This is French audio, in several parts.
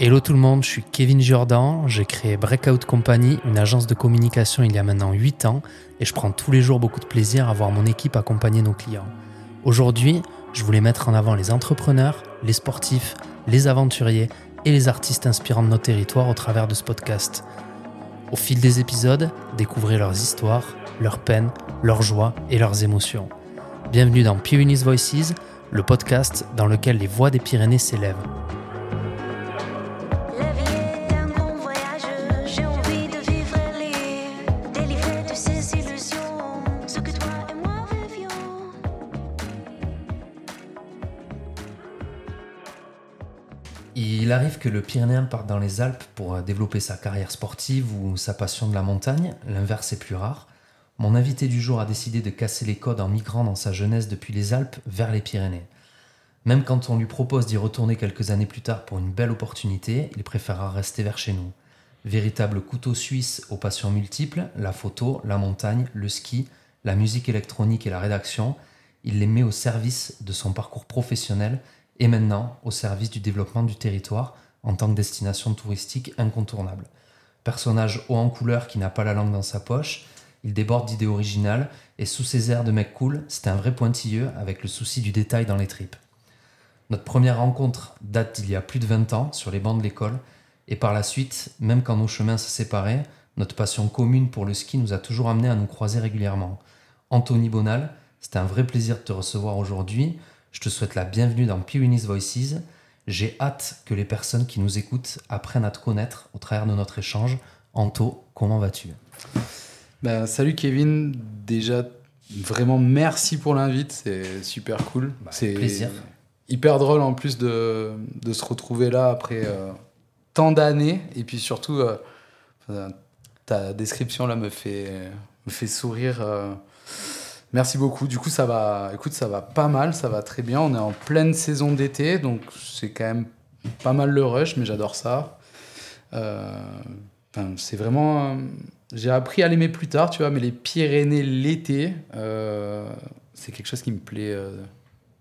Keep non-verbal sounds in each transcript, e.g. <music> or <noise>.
Hello tout le monde, je suis Kevin Jordan, j'ai créé Breakout Company, une agence de communication il y a maintenant 8 ans et je prends tous les jours beaucoup de plaisir à voir mon équipe accompagner nos clients. Aujourd'hui, je voulais mettre en avant les entrepreneurs, les sportifs, les aventuriers et les artistes inspirants de nos territoires au travers de ce podcast. Au fil des épisodes, découvrez leurs histoires, leurs peines, leurs joies et leurs émotions. Bienvenue dans Pyrenees Voices, le podcast dans lequel les voix des Pyrénées s'élèvent. Il arrive que le Pyrénéen parte dans les Alpes pour euh, développer sa carrière sportive ou sa passion de la montagne, l'inverse est plus rare. Mon invité du jour a décidé de casser les codes en migrant dans sa jeunesse depuis les Alpes vers les Pyrénées. Même quand on lui propose d'y retourner quelques années plus tard pour une belle opportunité, il préférera rester vers chez nous. Véritable couteau suisse aux passions multiples, la photo, la montagne, le ski, la musique électronique et la rédaction, il les met au service de son parcours professionnel et maintenant au service du développement du territoire en tant que destination touristique incontournable. Personnage haut en couleur qui n'a pas la langue dans sa poche, il déborde d'idées originales et sous ses airs de mec cool, c'est un vrai pointilleux avec le souci du détail dans les tripes. Notre première rencontre date d'il y a plus de 20 ans sur les bancs de l'école et par la suite, même quand nos chemins se séparaient, notre passion commune pour le ski nous a toujours amenés à nous croiser régulièrement. Anthony Bonal, c'est un vrai plaisir de te recevoir aujourd'hui. Je te souhaite la bienvenue dans Pyrenees Voices. J'ai hâte que les personnes qui nous écoutent apprennent à te connaître au travers de notre échange. Anto, comment vas-tu? Ben, Salut Kevin, déjà vraiment merci pour l'invite, c'est super cool. Bah, c'est plaisir. hyper drôle en plus de, de se retrouver là après euh, tant d'années et puis surtout euh, enfin, ta description là me fait, me fait sourire. euh, Merci beaucoup. Du coup, ça va, écoute, ça va pas mal, ça va très bien. On est en pleine saison d'été, donc c'est quand même pas mal le rush, mais j'adore ça. Enfin, c'est vraiment. euh, J'ai appris à l'aimer plus tard, tu vois, mais les Pyrénées l'été, euh, c'est quelque chose qui me plaît euh,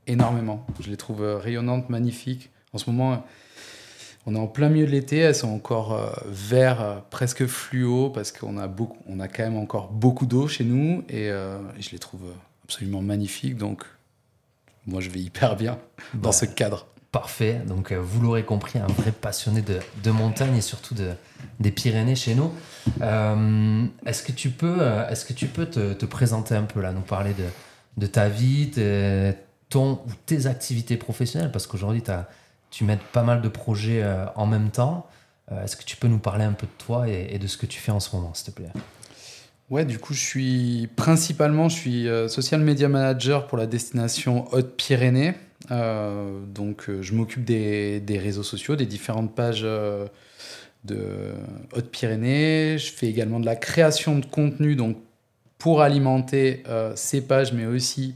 énormément. Je les trouve rayonnantes, magnifiques. En ce moment, on est en plein milieu de l'été, elles sont encore euh, vert, euh, presque fluo, parce qu'on a, beaucoup, on a quand même encore beaucoup d'eau chez nous, et, et je les trouve absolument magnifiques. Donc, moi, je vais hyper bien dans Bah, ce cadre. Parfait, donc euh, vous l'aurez compris, un vrai passionné de, de montagne et surtout de, des Pyrénées chez nous. Euh, est-ce que tu peux, euh, est-ce que tu peux te, te présenter un peu là, nous parler de, de ta vie, tes- ton ou tes activités professionnelles? Parce qu'aujourd'hui, tu mènes pas mal de projets en même temps. Est-ce que tu peux nous parler un peu de toi et, de ce que tu fais en ce moment, s'il te plaît? Ouais, du coup, je suis principalement, je suis social media manager pour la destination Haute-Pyrénées. Euh, donc, euh, je m'occupe des, réseaux sociaux, des différentes pages euh, de Haute-Pyrénées. Je fais également de la création de contenu, donc pour alimenter ces pages, mais aussi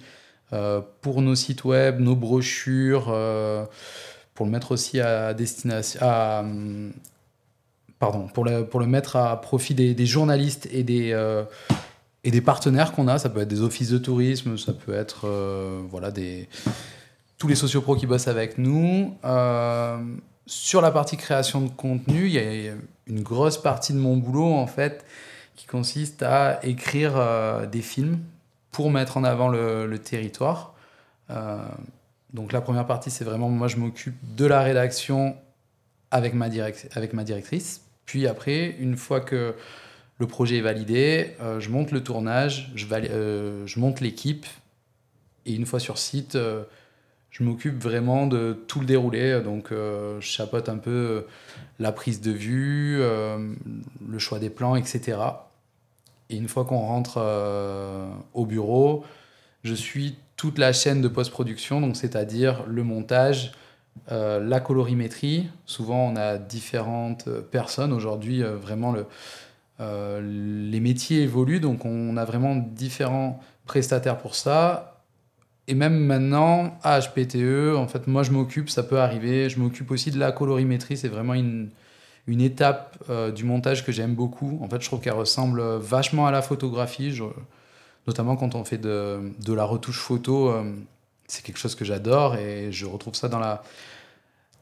pour nos sites web, nos brochures, pour le mettre aussi à destination, hum, pardon, pour le, mettre à profit des, journalistes et des, et des partenaires qu'on a. Ça peut être des offices de tourisme, ça peut être voilà, des, tous les sociopros qui bossent avec nous. Euh, sur la partie création de contenu, il y a une grosse partie de mon boulot en fait qui consiste à écrire euh, des films pour mettre en avant le, territoire. Euh, donc la première partie, c'est vraiment moi je m'occupe de la rédaction avec ma, avec ma directrice. Puis après, une fois que le projet est validé, je monte le tournage, je, monte l'équipe. Et une fois sur site, je m'occupe vraiment de tout le déroulé. Donc euh, je chapeaute un peu euh, la prise de vue, euh, le choix des plans, etc. Et une fois qu'on rentre au bureau, je suis toute la chaîne de post-production, donc c'est-à-dire le montage, la colorimétrie. Souvent, on a différentes personnes. Aujourd'hui, vraiment, le, les métiers évoluent, donc on a vraiment différents prestataires pour ça. Et même maintenant, à HPTE, en fait, moi, je m'occupe, ça peut arriver, je m'occupe aussi de la colorimétrie. C'est vraiment une, une étape euh, du montage que j'aime beaucoup. En fait, je trouve qu'elle ressemble vachement à la photographie, notamment quand on fait de, de la retouche photo. euh, c'est quelque chose que j'adore et je retrouve ça dans la,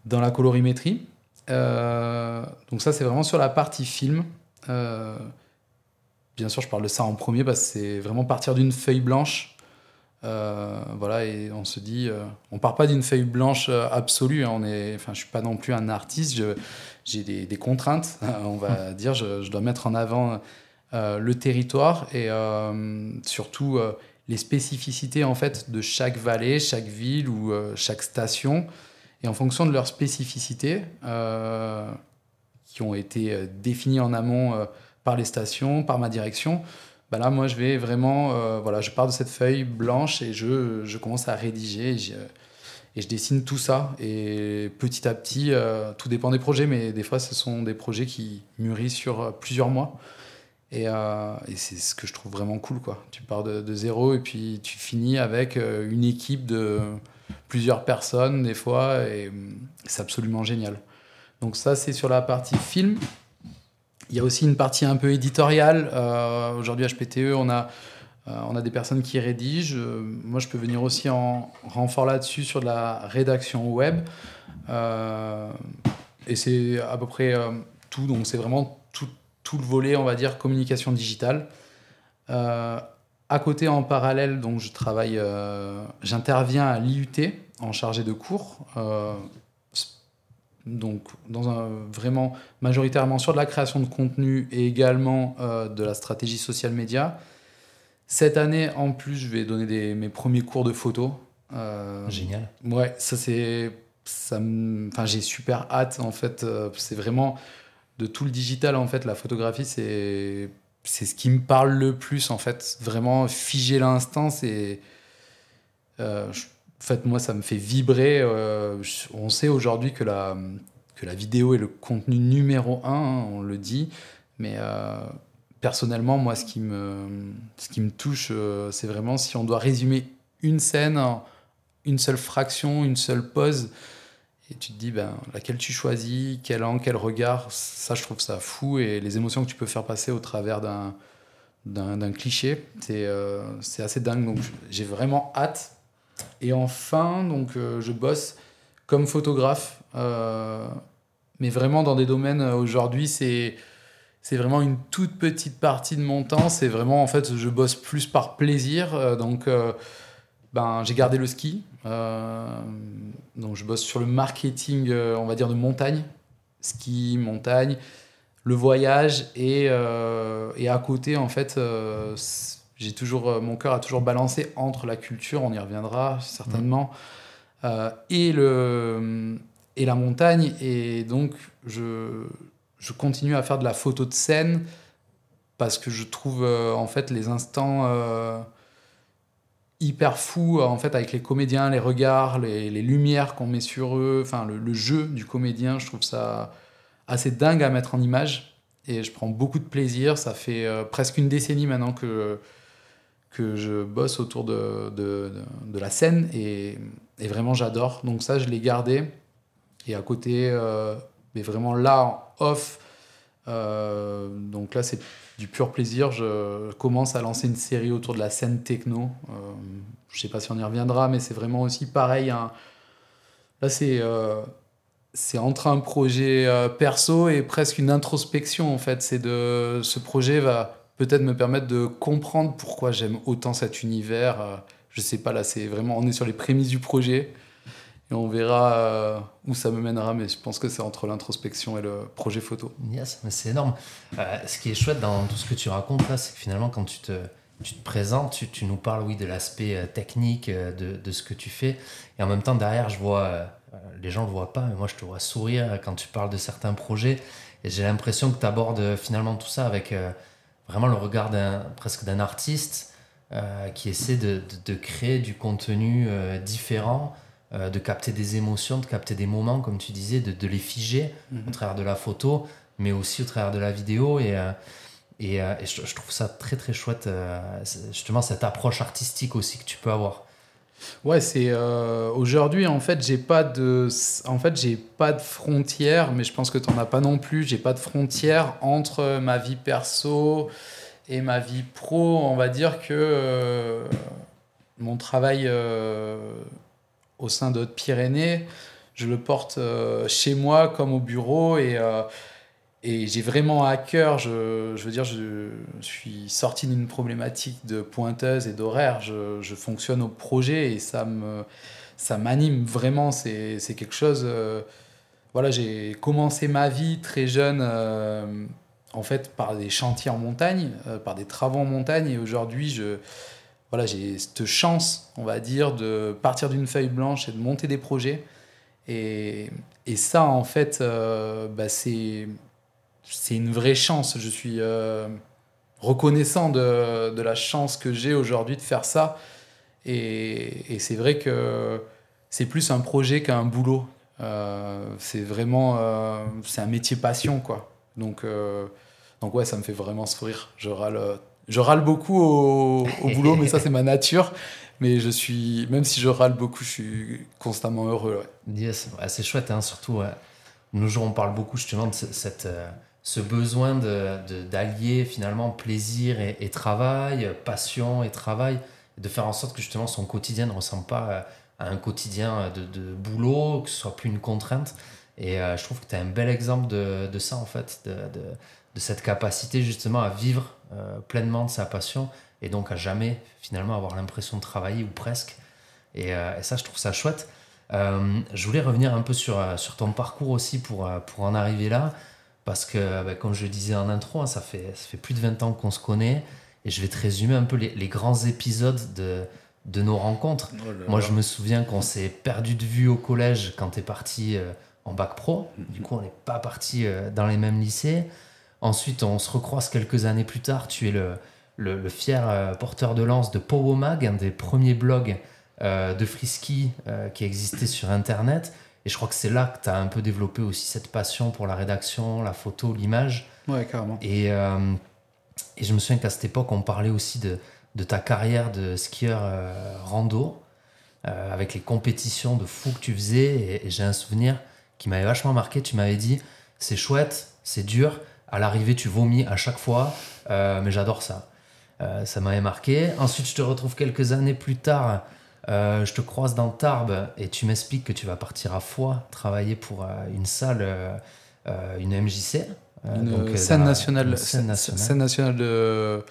dans la colorimétrie. donc ça, c'est vraiment sur la partie film. bien sûr, je parle de ça en premier parce que c'est vraiment partir d'une feuille blanche euh, voilà, et on se dit, euh, on part pas d'une feuille blanche euh, absolue. Hein, on est, enfin, je suis pas non plus un artiste. J'ai des, contraintes, <laughs> on va dire. Je, dois mettre en avant le territoire et surtout les spécificités en fait de chaque vallée, chaque ville ou chaque station. Et en fonction de leurs spécificités, qui ont été définies en amont par les stations, par ma direction, bah là, moi, je vais vraiment, euh, voilà, je pars de cette feuille blanche et je, je commence à rédiger et je, et je, dessine tout ça. Et petit à petit, euh, tout dépend des projets, mais des fois, ce sont des projets qui mûrissent sur euh, plusieurs mois. Et, et c'est ce que je trouve vraiment cool, quoi. Tu pars de, de, zéro et puis tu finis avec une équipe de plusieurs personnes, des fois, et c'est absolument génial. Donc ça, c'est sur la partie film. Il y a aussi une partie un peu éditoriale. Euh, aujourd'hui, HPTE, on a, euh, on a des personnes qui rédigent. Euh, moi, je peux venir aussi en renfort là-dessus sur de la rédaction web. et c'est à peu près tout. Donc, c'est vraiment tout, tout, le volet, on va dire, communication digitale. à côté, en parallèle, donc, je travaille, j'interviens à l'IUT en chargé de cours donc dans un, vraiment majoritairement sur de la création de contenu et également euh, de la stratégie social média. Cette année, en plus, je vais donner des, mes premiers cours de photo. Euh, Génial. Ouais, ça c'est, ça, enfin j'ai super hâte en fait. Euh, c'est vraiment de tout le digital en fait, la photographie c'est c'est ce qui me parle le plus en fait. Vraiment figer l'instant, c'est en fait, moi, ça me fait vibrer. Euh, on sait aujourd'hui que la, que la vidéo est le contenu numéro un, hein, on le dit. Mais euh, personnellement, moi, ce qui me, ce qui me touche, euh, c'est vraiment si on doit résumer une scène, une seule fraction, une seule pause, et tu te dis ben, laquelle tu choisis, quel angle, quel regard, ça, je trouve ça fou. Et les émotions que tu peux faire passer au travers d'un, d'un, cliché, c'est, c'est assez dingue. Donc, j'ai vraiment hâte et enfin, donc, euh, je bosse comme photographe, euh, mais vraiment dans des domaines euh, aujourd'hui, c'est c'est vraiment une toute petite partie de mon temps. C'est vraiment, en fait, je bosse plus par plaisir. donc, ben, j'ai gardé le ski. donc, je bosse sur le marketing, on va dire, de montagne. Ski, montagne, le voyage. Et, et à côté, en fait, j'ai toujours euh, mon cœur a toujours balancé entre la culture, on y reviendra certainement, euh, et le et la montagne. Et donc je je continue à faire de la photo de scène parce que je trouve euh, en fait les instants hyper fous en fait avec les comédiens, les regards, les, les lumières qu'on met sur eux, enfin le, le, jeu du comédien, je trouve ça assez dingue à mettre en image et je prends beaucoup de plaisir. Ça fait presque une décennie maintenant que que je bosse autour de, de, de, la scène et, et vraiment j'adore. Donc ça, je l'ai gardé. Et à côté, euh, mais vraiment là, off, euh, donc là, c'est du pur plaisir. Je commence à lancer une série autour de la scène techno. Euh, je sais pas si on y reviendra, mais c'est vraiment aussi pareil. Hein. Là, c'est c'est entre un projet perso et presque une introspection en fait. C'est de ce projet va peut-être me permettre de comprendre pourquoi j'aime autant cet univers. Euh, je sais pas, là, c'est vraiment, on est sur les prémices du projet et on verra euh, où ça me mènera, mais je pense que c'est entre l'introspection et le projet photo. Yes, mais c'est énorme. Euh, ce qui est chouette dans tout ce que tu racontes là, c'est que finalement, quand tu te, présentes, tu, nous parles, oui, de l'aspect technique de, de, ce que tu fais, et en même temps, derrière, je vois, les gens le voient pas, mais moi, je te vois sourire quand tu parles de certains projets, et j'ai l'impression que tu abordes finalement tout ça avec vraiment le regard presque d'un artiste euh, qui essaie de, de, créer du contenu euh, différent, euh, de capter des émotions, de capter des moments, comme tu disais, de, de les figer mhm. au travers de la photo, mais aussi au travers de la vidéo. Et, et, et je, trouve ça très très chouette, justement, cette approche artistique aussi que tu peux avoir. Ouais, c'est euh, aujourd'hui en fait j'ai pas de en fait j'ai pas de frontières, mais je pense que tu n'en as pas non plus. J'ai pas de frontières entre ma vie perso et ma vie pro. On va dire que euh, mon travail au sein de Haute-Pyrénées, je le porte chez moi comme au bureau et et j'ai vraiment à cœur, je, je, veux dire, je, suis sorti d'une problématique de pointeuse et d'horaire. Je, je, fonctionne au projet et ça me, ça m'anime vraiment. C'est, quelque chose. Euh, voilà, j'ai commencé ma vie très jeune, euh, en fait, par des chantiers en montagne, euh, par des travaux en montagne. Et aujourd'hui, je, voilà, j'ai cette chance, on va dire, de partir d'une feuille blanche et de monter des projets. Et, et ça, en fait, bah, c'est c'est une vraie chance. Je suis euh, reconnaissant de, de, la chance que j'ai aujourd'hui de faire ça. Et, et c'est vrai que c'est plus un projet qu'un boulot. Euh, c'est vraiment euh, c'est un métier passion quoi. Donc donc ouais, ça me fait vraiment sourire. Je râle je râle beaucoup au, au <laughs> boulot, mais ça c'est ma nature. Mais je suis même si je râle beaucoup, je suis constamment heureux. Yes, c'est chouette, hein, surtout. nos jours, on parle beaucoup justement de cette ce besoin d'allier de, finalement plaisir et, travail, passion et travail, de faire en sorte que justement son quotidien ne ressemble pas à, un quotidien de, boulot, que ce soit plus une contrainte. Et euh, je trouve que tu as un bel exemple de, ça en fait, de, cette capacité justement à vivre euh, pleinement de sa passion et donc à jamais finalement avoir l'impression de travailler ou presque. Et, euh, ça, je trouve ça chouette. je voulais revenir un peu sur, sur ton parcours aussi pour, pour en arriver là. Parce que, bah, comme je le disais en intro, hein, ça, fait, ça fait plus de 20 ans qu'on se connaît. Et je vais te résumer un peu les, les grands épisodes de, de nos rencontres. Oh Moi, je me souviens qu'on s'est perdu de vue au collège quand tu es parti euh, en bac pro. Du coup, on n'est pas parti euh, dans les mêmes lycées. Ensuite, on se recroise quelques années plus tard. Tu es le, le, fier euh, porteur de lance de Powomag, un des premiers blogs de frisky qui existait sur Internet. Et je crois que c'est là que tu as un peu développé aussi cette passion pour la rédaction, la photo, l'image. Ouais, carrément. Et, euh, et je me souviens qu'à cette époque, on parlait aussi de, de ta carrière de skieur euh, rando, euh, avec les compétitions de fou que tu faisais. Et, j'ai un souvenir qui m'avait vachement marqué. Tu m'avais dit c'est chouette, c'est dur. À l'arrivée, tu vomis à chaque fois, mais j'adore ça. ça m'avait marqué. Ensuite, je te retrouve quelques années plus tard euh, je te croise dans Tarbes et tu m'expliques que tu vas partir à Foix travailler pour euh, une salle, euh, une MJC. une scène, nationale, scène, nationale. de,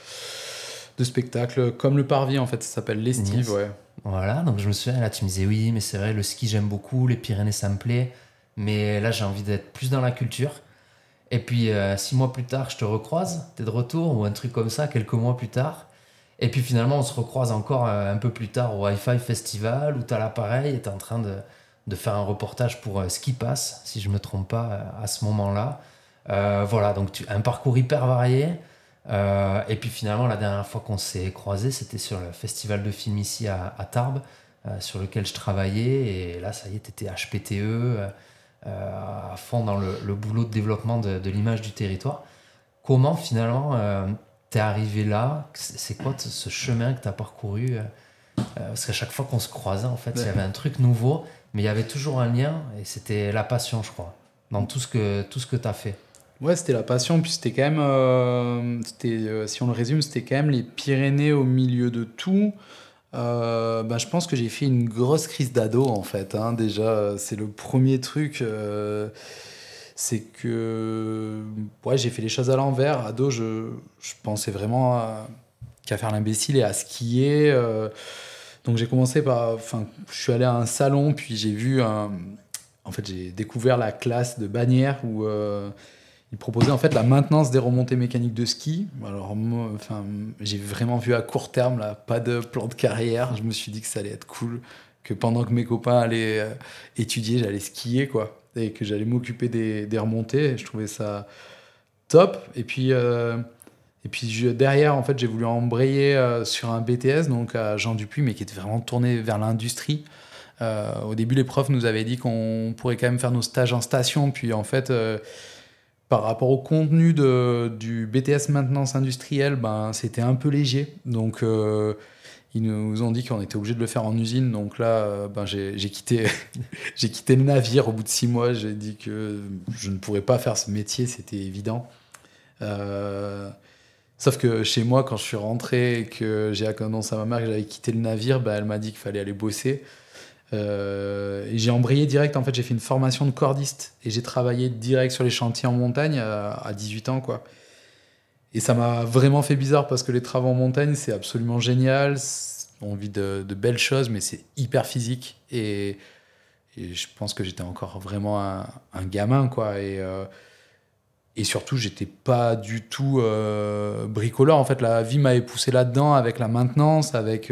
de spectacle, comme le Parvis en fait, ça s'appelle l'Estive. Ouais. Voilà, donc je me souviens, là tu me disais oui, mais c'est vrai, le ski j'aime beaucoup, les Pyrénées ça me plaît, mais là j'ai envie d'être plus dans la culture. Et puis six mois plus tard, je te recroise, t'es de retour, ou un truc comme ça, quelques mois plus tard. Et puis finalement, on se recroise encore euh, un peu plus tard au Wi-Fi Festival où tu as l'appareil et tu es en train de, faire un reportage pour euh, Ski Pass, si je ne me trompe pas, euh, à ce moment-là. voilà, donc un parcours hyper varié. et puis finalement, la dernière fois qu'on s'est croisé, c'était sur le festival de film ici à, Tarbes, sur lequel je travaillais. Et là, ça y est, tu étais HPTE, à fond dans le, boulot de développement de l'image du territoire. Comment finalement t'es arrivé là C'est quoi ce chemin que tu as parcouru euh, euh, Parce qu'à chaque fois qu'on se croisait, en fait, il y avait un truc nouveau, mais il y avait toujours un lien, et c'était la passion, je crois, dans tout ce que, tout ce que tu as fait. Ouais, c'était la passion, puis c'était quand même, euh, c'était, si on le résume, c'était quand même les Pyrénées au milieu de tout. bah, je pense que j'ai fait une grosse crise d'ado en fait. Hein. Déjà, c'est le premier truc c'est que ouais, j'ai fait les choses à l'envers. Ado, je, je pensais vraiment qu'à faire l'imbécile et à skier. Euh. donc j'ai commencé par. Enfin, je suis allé à un salon, puis j'ai vu un. En fait, j'ai découvert la classe de Bagnères où euh, ils proposaient en fait la maintenance des remontées mécaniques de ski. Alors, enfin, j'ai vraiment vu à court terme là, pas de plan de carrière. Je me suis dit que ça allait être cool, que pendant que mes copains allaient euh, étudier, j'allais skier quoi et que j'allais m'occuper des, remontées. Je trouvais ça top. Et puis, euh, et puis derrière, en fait, j'ai voulu embrayer euh, sur un BTS, donc à Jean Dupuis, mais qui était vraiment tourné vers l'industrie. Euh, au début, les profs nous avaient dit qu'on pourrait quand même faire nos stages en station. Puis en fait, par rapport au contenu de, du BTS maintenance industrielle, ben, c'était un peu léger. Donc ils nous ont dit qu'on était obligé de le faire en usine. Donc là, euh, ben, j'ai quitté, <laughs> quitté le navire au bout de six mois. J'ai dit que je ne pourrais pas faire ce métier, c'était évident. Euh, Sauf que chez moi, quand je suis rentré et que j'ai annoncé à ma mère que j'avais quitté le navire, bah, elle m'a dit qu'il fallait aller bosser. Euh, j'ai embrayé direct. En fait, j'ai fait une formation de cordiste et j'ai travaillé direct sur les chantiers en montagne à, 18 ans, quoi. Et ça m'a vraiment fait bizarre parce que les travaux en montagne, c'est absolument génial. On vit de, belles choses, mais c'est hyper physique. Et, je pense que j'étais encore vraiment un, gamin, quoi. Et, euh, et surtout, j'étais pas du tout euh, bricoleur. En fait, la vie m'avait poussé là-dedans avec la maintenance, avec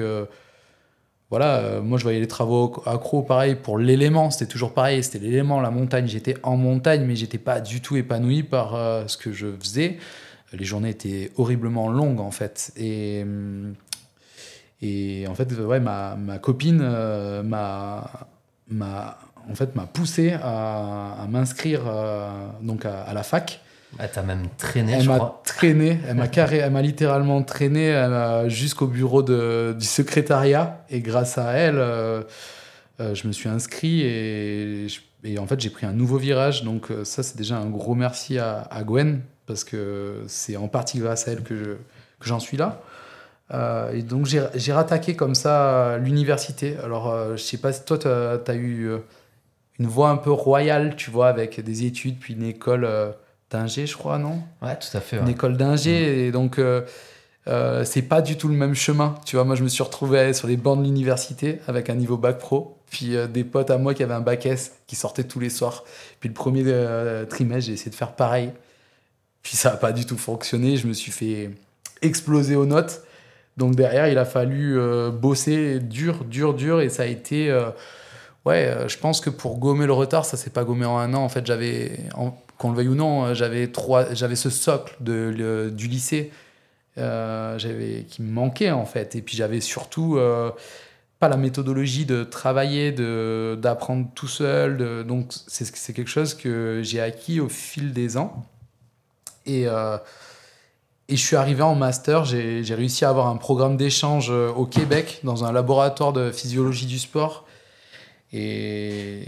voilà, euh, moi je voyais les travaux accro pareil pour l'élément, c'était toujours pareil, c'était l'élément, la montagne, j'étais en montagne, mais j'étais pas du tout épanoui par euh, ce que je faisais. Les journées étaient horriblement longues en fait. Et, euh, et en fait, ouais, ma, ma copine m'a, m'a, en fait, m'a poussé à, m'inscrire donc à, la fac. Elle t'a même traîné, elle je m'a traîné, <laughs> elle m'a carré, elle m'a littéralement traîné jusqu'au bureau de, du secrétariat. Et grâce à elle, euh, euh, je me suis inscrit et, et en fait j'ai pris un nouveau virage. Donc euh, ça c'est déjà un gros merci à, Gwen parce que c'est en partie grâce à elle que, je, que j'en suis là. et donc j'ai, rattaqué comme ça l'université. Alors je sais pas si toi tu as eu une voie un peu royale, tu vois, avec des études puis une école d'ingé, je crois, non? Ouais, tout à fait. Une école d'ingé. Mm. Et donc, euh, euh, c'est pas du tout le même chemin. Tu vois, moi, je me suis retrouvé sur les bancs de l'université avec un niveau bac pro. Puis euh, des potes à moi qui avaient un bac S qui sortaient tous les soirs. Puis le premier trimestre, j'ai essayé de faire pareil. Puis ça n'a pas du tout fonctionné. Je me suis fait exploser aux notes. Donc derrière, il a fallu bosser dur, dur, dur. Et ça a été ouais, je pense que pour gommer le retard, ça s'est pas gommé en un an. En fait, j'avais, qu'on le veuille ou non, euh, j'avais trois, j'avais ce socle de, du lycée euh, j'avais, qui me manquait en fait. Et puis j'avais surtout euh, pas la méthodologie de travailler, de, d'apprendre tout seul. donc c'est, c'est quelque chose que j'ai acquis au fil des ans. Et, et je suis arrivé en master, j'ai, réussi à avoir un programme d'échange au Québec dans un laboratoire de physiologie du sport et,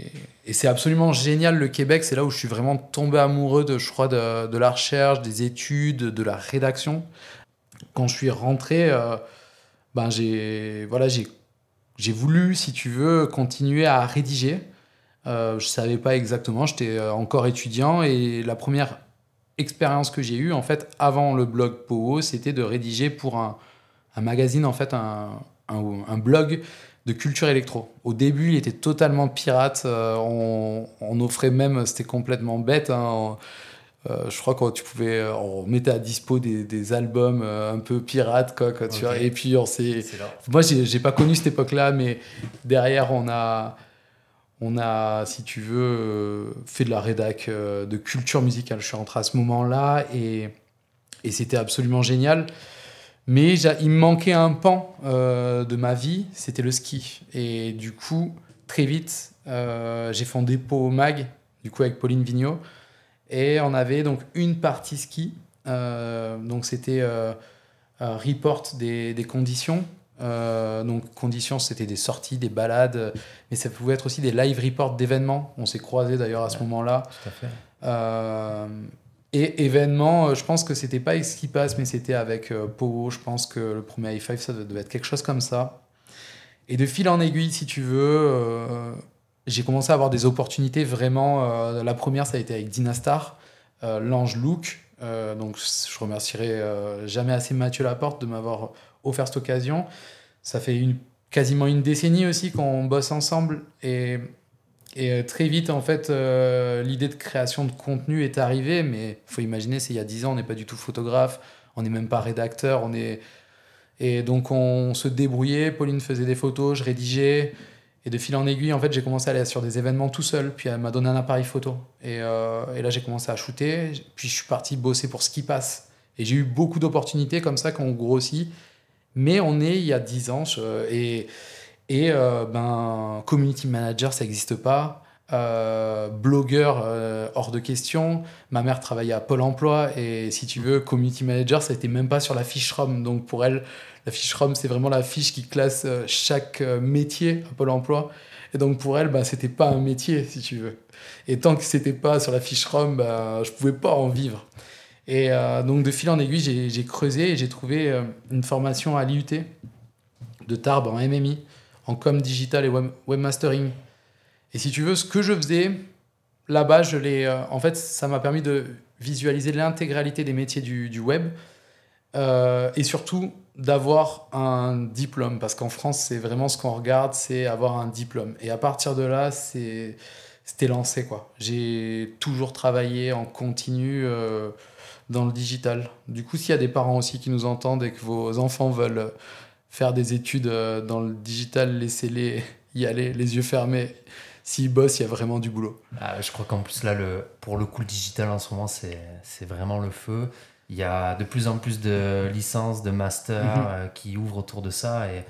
c'est absolument génial le Québec. C'est là où je suis vraiment tombé amoureux de, je crois, de, la recherche, des études, de la rédaction. Quand je suis rentré, euh, ben j'ai voilà, j'ai voulu, si tu veux, continuer à rédiger. Euh, je savais pas exactement, j'étais euh, encore étudiant et la première expérience que j'ai eue, en fait, avant le blog POO, c'était de rédiger pour un, un magazine, en fait, un, un, un blog de culture électro. Au début, il était totalement pirate. Euh, on, offrait même, c'était complètement bête. Hein, euh, je crois que tu pouvais, euh, on mettait à dispo des, albums un peu pirates, quoi. tu vois, et puis on s'est. Moi, j'ai pas connu cette époque-là, mais derrière, on a, on a, si tu veux, fait de la rédac de culture musicale. Je suis rentré à ce moment-là et, c'était absolument génial. Mais il me manquait un pan euh, de ma vie, c'était le ski. Et du coup, très vite, euh, j'ai fondé Po Mag, du coup avec Pauline Vigneault. Et on avait donc une partie ski. Euh, donc c'était report des conditions. Donc conditions, c'était des sorties, des balades, mais ça pouvait être aussi des live reports d'événements. On s'est croisés d'ailleurs à ce moment-là. Tout à fait. Et événement, euh, je pense que c'était pas ce qui passe, mais c'était avec euh. Je pense que le premier i5, ça devait être quelque chose comme ça. Et de fil en aiguille, si tu veux, euh, j'ai commencé à avoir des opportunités vraiment. la première, ça a été avec Dynastar, l'ange Look. donc, je remercierai jamais assez Mathieu Laporte de m'avoir offert cette occasion. Ça fait quasiment une décennie aussi qu'on bosse ensemble. Et euh, très vite, en fait, euh, l'idée de création de contenu est arrivée, mais il faut imaginer, c'est il y a 10 ans, on n'est pas du tout photographe, on n'est même pas rédacteur, on est... Et donc on se débrouillait, Pauline faisait des photos, je rédigeais, et de fil en aiguille, en fait, j'ai commencé à aller sur des événements tout seul, puis elle m'a donné un appareil photo. Et, euh, et là, j'ai commencé à shooter, puis je suis parti bosser pour ce qui passe. Et j'ai eu beaucoup d'opportunités comme ça qu'on grossit, mais on est il y a 10 ans, et... Et euh, ben, community manager, ça n'existe pas. Euh, blogueur, euh, hors de question. Ma mère travaillait à Pôle emploi et si tu veux, community manager, ça n'était même pas sur la fiche ROM. Donc pour elle, la fiche ROM, c'est vraiment la fiche qui classe chaque métier à Pôle emploi. Et donc pour elle, bah, c'était pas un métier, si tu veux. Et tant que c'était pas sur la fiche ROM, bah, je pouvais pas en vivre. Et donc, de fil en aiguille, j'ai creusé et j'ai trouvé une formation à l'IUT de Tarbes en MMI, en com digital et webmastering. Et si tu veux, ce que je faisais là-bas, l'ai. en fait, ça m'a permis de visualiser l'intégralité des métiers du, web euh, et surtout d'avoir un diplôme parce qu'en France c'est vraiment ce qu'on regarde c'est avoir un diplôme et à partir de là c'était lancé j'ai toujours travaillé en continu euh, dans le digital du coup s'il y a des parents aussi qui nous entendent et que vos enfants veulent faire des études euh, dans le digital laissez-les y aller les yeux fermés s'ils bossent, il y a vraiment du boulot. Ah, je crois qu'en plus, là, le, pour le coup, le digital en ce moment, c'est vraiment le feu. Il y a de plus en plus de licences, de masters mhm. euh, qui ouvrent autour de ça et,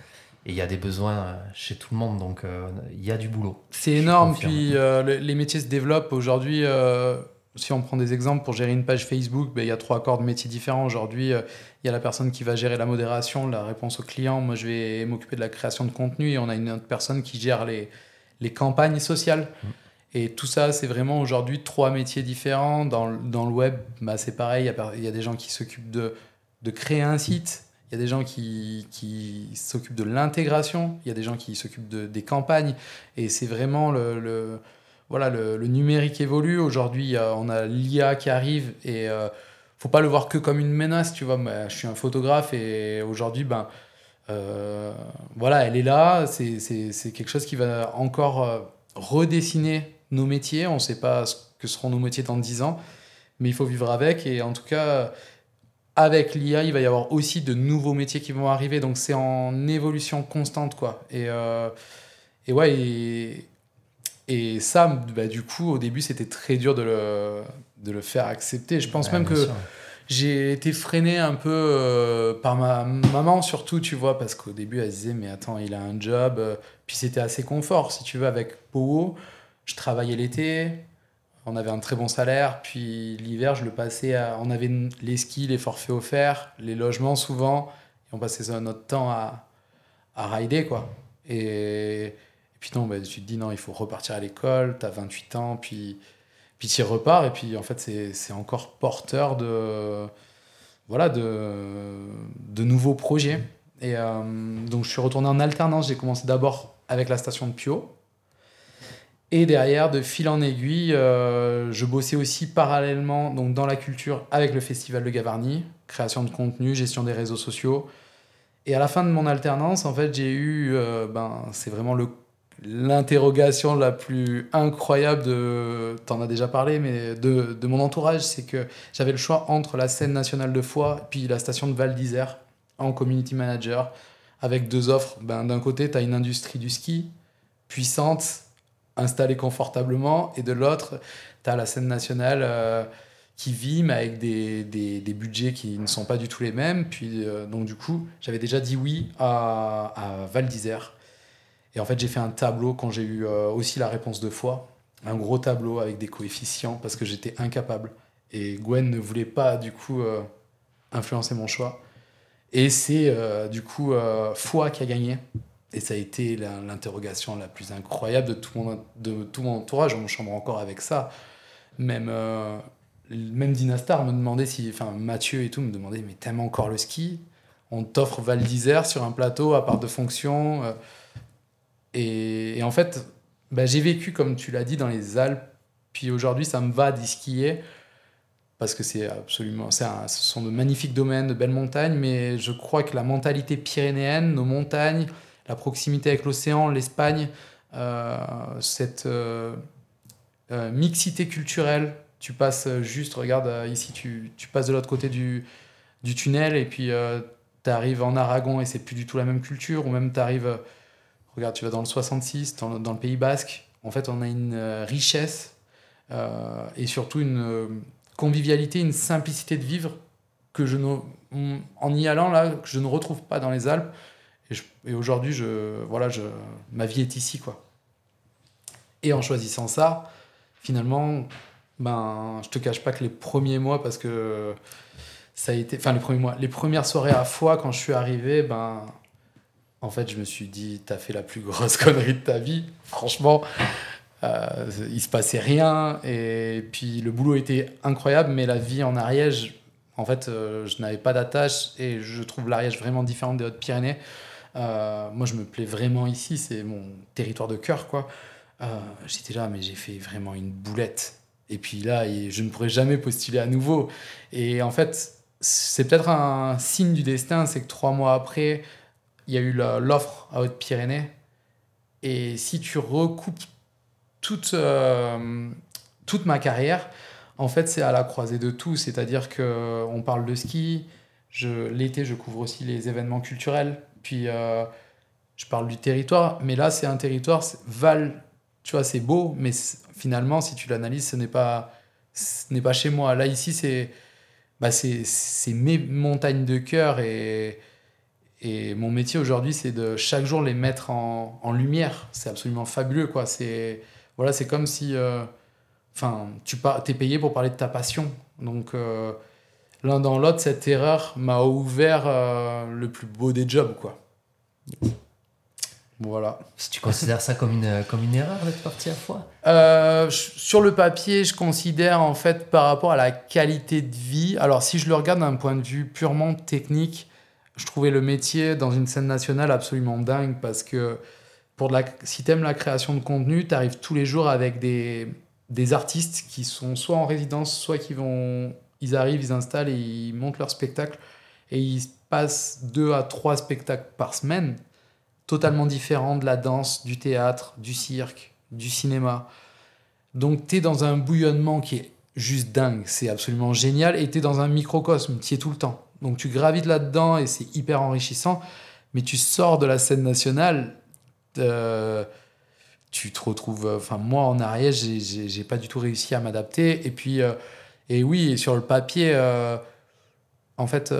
il y a des besoins euh, chez tout le monde, donc euh, il y a du boulot. C'est énorme, puis les métiers se développent aujourd'hui. Si on prend des exemples pour gérer une page Facebook, ben, il y a trois corps de métiers différents. Aujourd'hui, il y a la personne qui va gérer la modération, la réponse au client. Moi, je vais m'occuper de la création de contenu et on a une autre personne qui gère les, les campagnes sociales. Mm. Et tout ça, c'est vraiment aujourd'hui trois métiers différents. Dans, dans le web, bah, c'est pareil, il y, a des gens qui s'occupent de, de créer un site, il y a des gens qui, qui s'occupent de l'intégration, il y a des gens qui s'occupent de, des campagnes. Et c'est vraiment le, le voilà, le, numérique évolue. Aujourd'hui, on a l'IA qui arrive et euh, faut pas le voir que comme une menace. Tu vois, je suis un photographe et aujourd'hui, ben, euh, voilà, elle est là. C'est quelque chose qui va encore euh, redessiner nos métiers. On ne sait pas ce que seront nos métiers dans 10 ans, mais il faut vivre avec. Et en tout cas, avec l'IA, il va y avoir aussi de nouveaux métiers qui vont arriver. Donc c'est en évolution constante, quoi. Et, et ouais, et, et ça, bah, du coup, au début, c'était très dur de le, de le faire accepter. Je pense même que j'ai été freiné un peu euh, par ma maman, surtout, tu vois, parce qu'au début, elle disait, mais attends, il a un job. Euh, puis c'était assez confort, si tu veux, avec Powo je travaillais l'été, on avait un très bon salaire, puis l'hiver, je le passais à. On avait les skis, les forfaits offerts, les logements souvent, et on passait notre temps à, à rider, quoi. Et, puis non, bah, tu te dis non, il faut repartir à l'école, tu as 28 ans, puis, puis tu repars, et puis en fait, c'est encore porteur de. Voilà, de, de nouveaux projets. Et euh, donc, je suis retourné en alternance. J'ai commencé d'abord avec la station de Pio, et derrière, de fil en aiguille, euh, je bossais aussi parallèlement donc dans la culture avec le Festival de Gavarnie, création de contenu, gestion des réseaux sociaux. Et à la fin de mon alternance, en fait, j'ai eu, euh, ben, c'est vraiment le, l'interrogation la plus incroyable de, t'en as déjà parlé, mais de, de mon entourage, c'est que j'avais le choix entre la scène nationale de Foix puis la station de Val d'Isère en community manager, avec deux offres. Ben, d'un côté, tu as une industrie du ski puissante installé confortablement, et de l'autre, tu as la scène nationale euh, qui vit, mais avec des, des, des, budgets qui ne sont pas du tout les mêmes. Puis, euh, donc, du coup, j'avais déjà dit oui à, à Val d'Isère. Et en fait, j'ai fait un tableau quand j'ai eu euh, aussi la réponse de foi, un gros tableau avec des coefficients, parce que j'étais incapable. Et Gwen ne voulait pas, du coup, influencer mon choix. Et c'est, du coup, foi qui a gagné. Et ça a été l'interrogation la plus incroyable de tout mon, de tout mon entourage. On chambre encore avec ça. Même, euh, même Dinastar me demandait si. Enfin, Mathieu et tout me demandait Mais t'aimes encore le ski? On t'offre Val d'Isère sur un plateau à part de fonction. Et, en fait, bah, j'ai vécu, comme tu l'as dit, dans les Alpes. Puis aujourd'hui, ça me va d'y skier. Parce que c'est absolument. ce sont de magnifiques domaines, de belles montagnes. Mais je crois que la mentalité pyrénéenne, nos montagnes la proximité avec l'océan, l'Espagne, euh, cette euh, euh, mixité culturelle. Tu passes juste, regarde, ici, tu, tu passes de l'autre côté du, du, tunnel et puis tu arrives en Aragon et c'est plus du tout la même culture. Ou même tu arrives, regarde, tu vas dans le 66, dans, le Pays Basque. En fait, on a une richesse et surtout une convivialité, une simplicité de vivre que je en y allant là, que je ne retrouve pas dans les Alpes. Et, aujourd'hui, voilà, ma vie est ici, quoi. Et en choisissant ça, finalement, ben, je te cache pas que les premiers mois, parce que ça a été, enfin les premiers mois, les premières soirées à foi quand je suis arrivé, ben, en fait, je me suis dit, t'as fait la plus grosse <laughs> connerie de ta vie. Franchement, euh, il se passait rien. Et puis le boulot était incroyable, mais la vie en Ariège, En fait, je n'avais pas d'attache et je trouve l'Ariège vraiment différent des Hautes-Pyrénées. moi, je me plais vraiment ici, c'est mon territoire de cœur, quoi. J'étais là, mais j'ai fait vraiment une boulette. Et puis là, je ne pourrais jamais postuler à nouveau. Et en fait, c'est peut-être un signe du destin, c'est que trois mois après, il y a eu l'offre à Haute-Pyrénées. Et si tu recoupes toute, euh, toute ma carrière, en fait, c'est à la croisée de tout. C'est-à-dire qu'on parle de ski, l'été, je couvre aussi les événements culturels, puis euh, je parle du territoire. Mais là, c'est un territoire, Val, tu vois, c'est beau, mais finalement, si tu l'analyses, ce n'est pas, pas chez moi. Là, ici, c'est bah, mes montagnes de cœur et et mon métier aujourd'hui, c'est de chaque jour les mettre en, en lumière. C'est absolument fabuleux, quoi. C'est voilà, c'est comme si, euh, enfin, tu es payé pour parler de ta passion. Donc euh, l'un dans l'autre, cette erreur m'a ouvert euh, le plus beau des jobs, quoi. Voilà. Si tu considères ça comme une, comme une erreur d'être parti à fois Sur le papier, je considère en fait par rapport à la qualité de vie. Alors si je le regarde d'un point de vue purement technique, je trouvais le métier dans une scène nationale absolument dingue parce que pour la, si tu aimes la création de contenu, tu arrives tous les jours avec des, des artistes qui sont soit en résidence, soit qui vont. Ils arrivent, ils installent et ils montent leur spectacle. Et ils passent deux à trois spectacles par semaine, totalement différents de la danse, du théâtre, du cirque, du cinéma. Donc tu es dans un bouillonnement qui est juste dingue, c'est absolument génial. Et tu es dans un microcosme, tu es tout le temps. Donc tu gravites là-dedans et c'est hyper enrichissant. Mais tu sors de la scène nationale, euh, tu te retrouves. Enfin, moi en Ariège, j'ai pas du tout réussi à m'adapter. Et puis, euh, et oui, sur le papier, euh, en fait.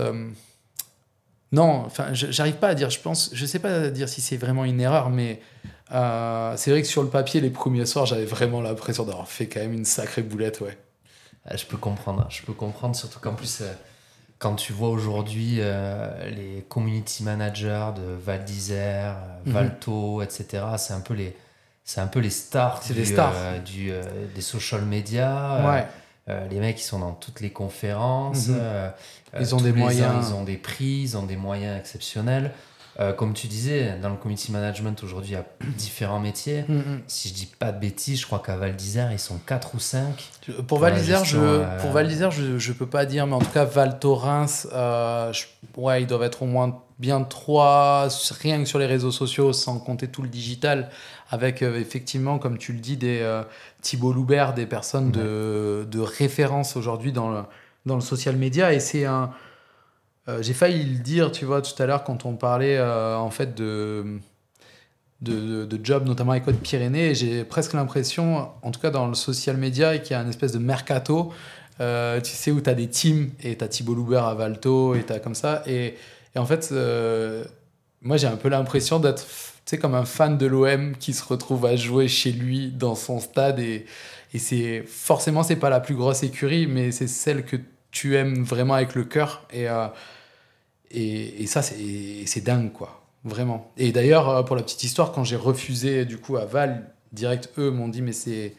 non, enfin, j'arrive pas à dire, je pense, je sais pas dire si c'est vraiment une erreur, mais c'est vrai que sur le papier, les premiers soirs, j'avais vraiment l'impression d'avoir fait quand même une sacrée boulette, ouais. Ah, je peux comprendre, je peux comprendre, surtout qu'en plus, quand tu vois aujourd'hui euh, les community managers de Val d'Isère, euh, mhm. Valto, etc., c'est un peu les c'est un peu les stars, du, stars. Euh, du des social media. les mecs, ils sont dans toutes les conférences. Mhm. ils ont des moyens. ils ont des prix, ils ont des moyens exceptionnels. Euh, comme tu disais, dans le community management, aujourd'hui, il y a <clears throat> différents métiers. Mm, mm. Si je dis pas de bêtises, je crois qu'à Val d'Isère, ils sont 4 ou 5. Pour, Val d'Isère, je, euh, pour Val je ne peux pas dire, mais en tout cas, Val Thorens, euh, ouais, ils doivent être au moins bien 3, rien que sur les réseaux sociaux, sans compter tout le digital, avec effectivement, comme tu le dis, des Thibault Loubert, des personnes de, de, référence aujourd'hui dans le, dans le social media. Et c'est un euh, j'ai failli le dire, tu vois, tout à l'heure quand on parlait euh, en fait de, de, de, job, notamment avec Côte Pyrénées. J'ai presque l'impression, en tout cas dans le social media, qu'il y a une espèce de mercato. Euh, tu sais, où tu as des teams et tu as Thibault Loubert à Valto et tu as comme ça. Et, et en fait, moi j'ai un peu l'impression d'être sais, comme un fan de l'OM qui se retrouve à jouer chez lui dans son stade. Et, et c'est forcément, c'est pas la plus grosse écurie, mais c'est celle que tu aimes vraiment avec le cœur. Et, et, et ça, c'est dingue, quoi. Vraiment. Et d'ailleurs, euh, pour la petite histoire, quand j'ai refusé du coup à Val, direct, eux m'ont dit, mais c'est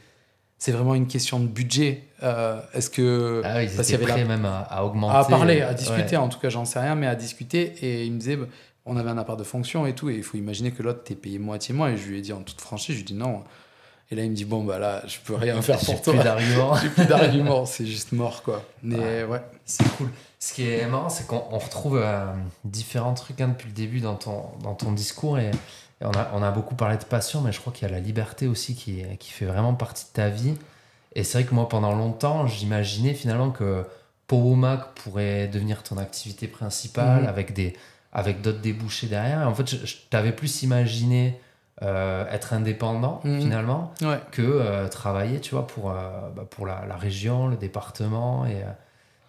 c'est vraiment une question de budget. Euh, est-ce que ah ils étaient prêts même à, augmenter, à parler, à discuter. En tout cas, j'en sais rien, mais à discuter. Et ils me disaient, on avait un appart de fonction et tout, et il faut imaginer que l'autre t'es payé moitié moins. Et je lui ai dit en toute franchise, je lui ai dit non. Et là, il me dit bon bah là, je peux rien faire pour toi. J'ai plus d'arguments. J'ai plus d'arguments, <laughs> c'est juste mort quoi. Mais ouais, c'est cool. Ce qui est marrant, c'est qu'on retrouve euh, différents trucs hein, depuis le début dans ton, dans ton discours. Et, on, a, on, a, beaucoup parlé de passion, mais je crois qu'il y a la liberté aussi qui, qui fait vraiment partie de ta vie. Et c'est vrai que moi, pendant longtemps, j'imaginais finalement que Mac pourrait devenir ton activité principale mhm. avec des avec d'autres débouchés derrière. Et en fait, je, t'avais plus imaginé euh, être indépendant mhm. finalement que euh, travailler, tu vois, pour, bah, pour la, la, région, le département et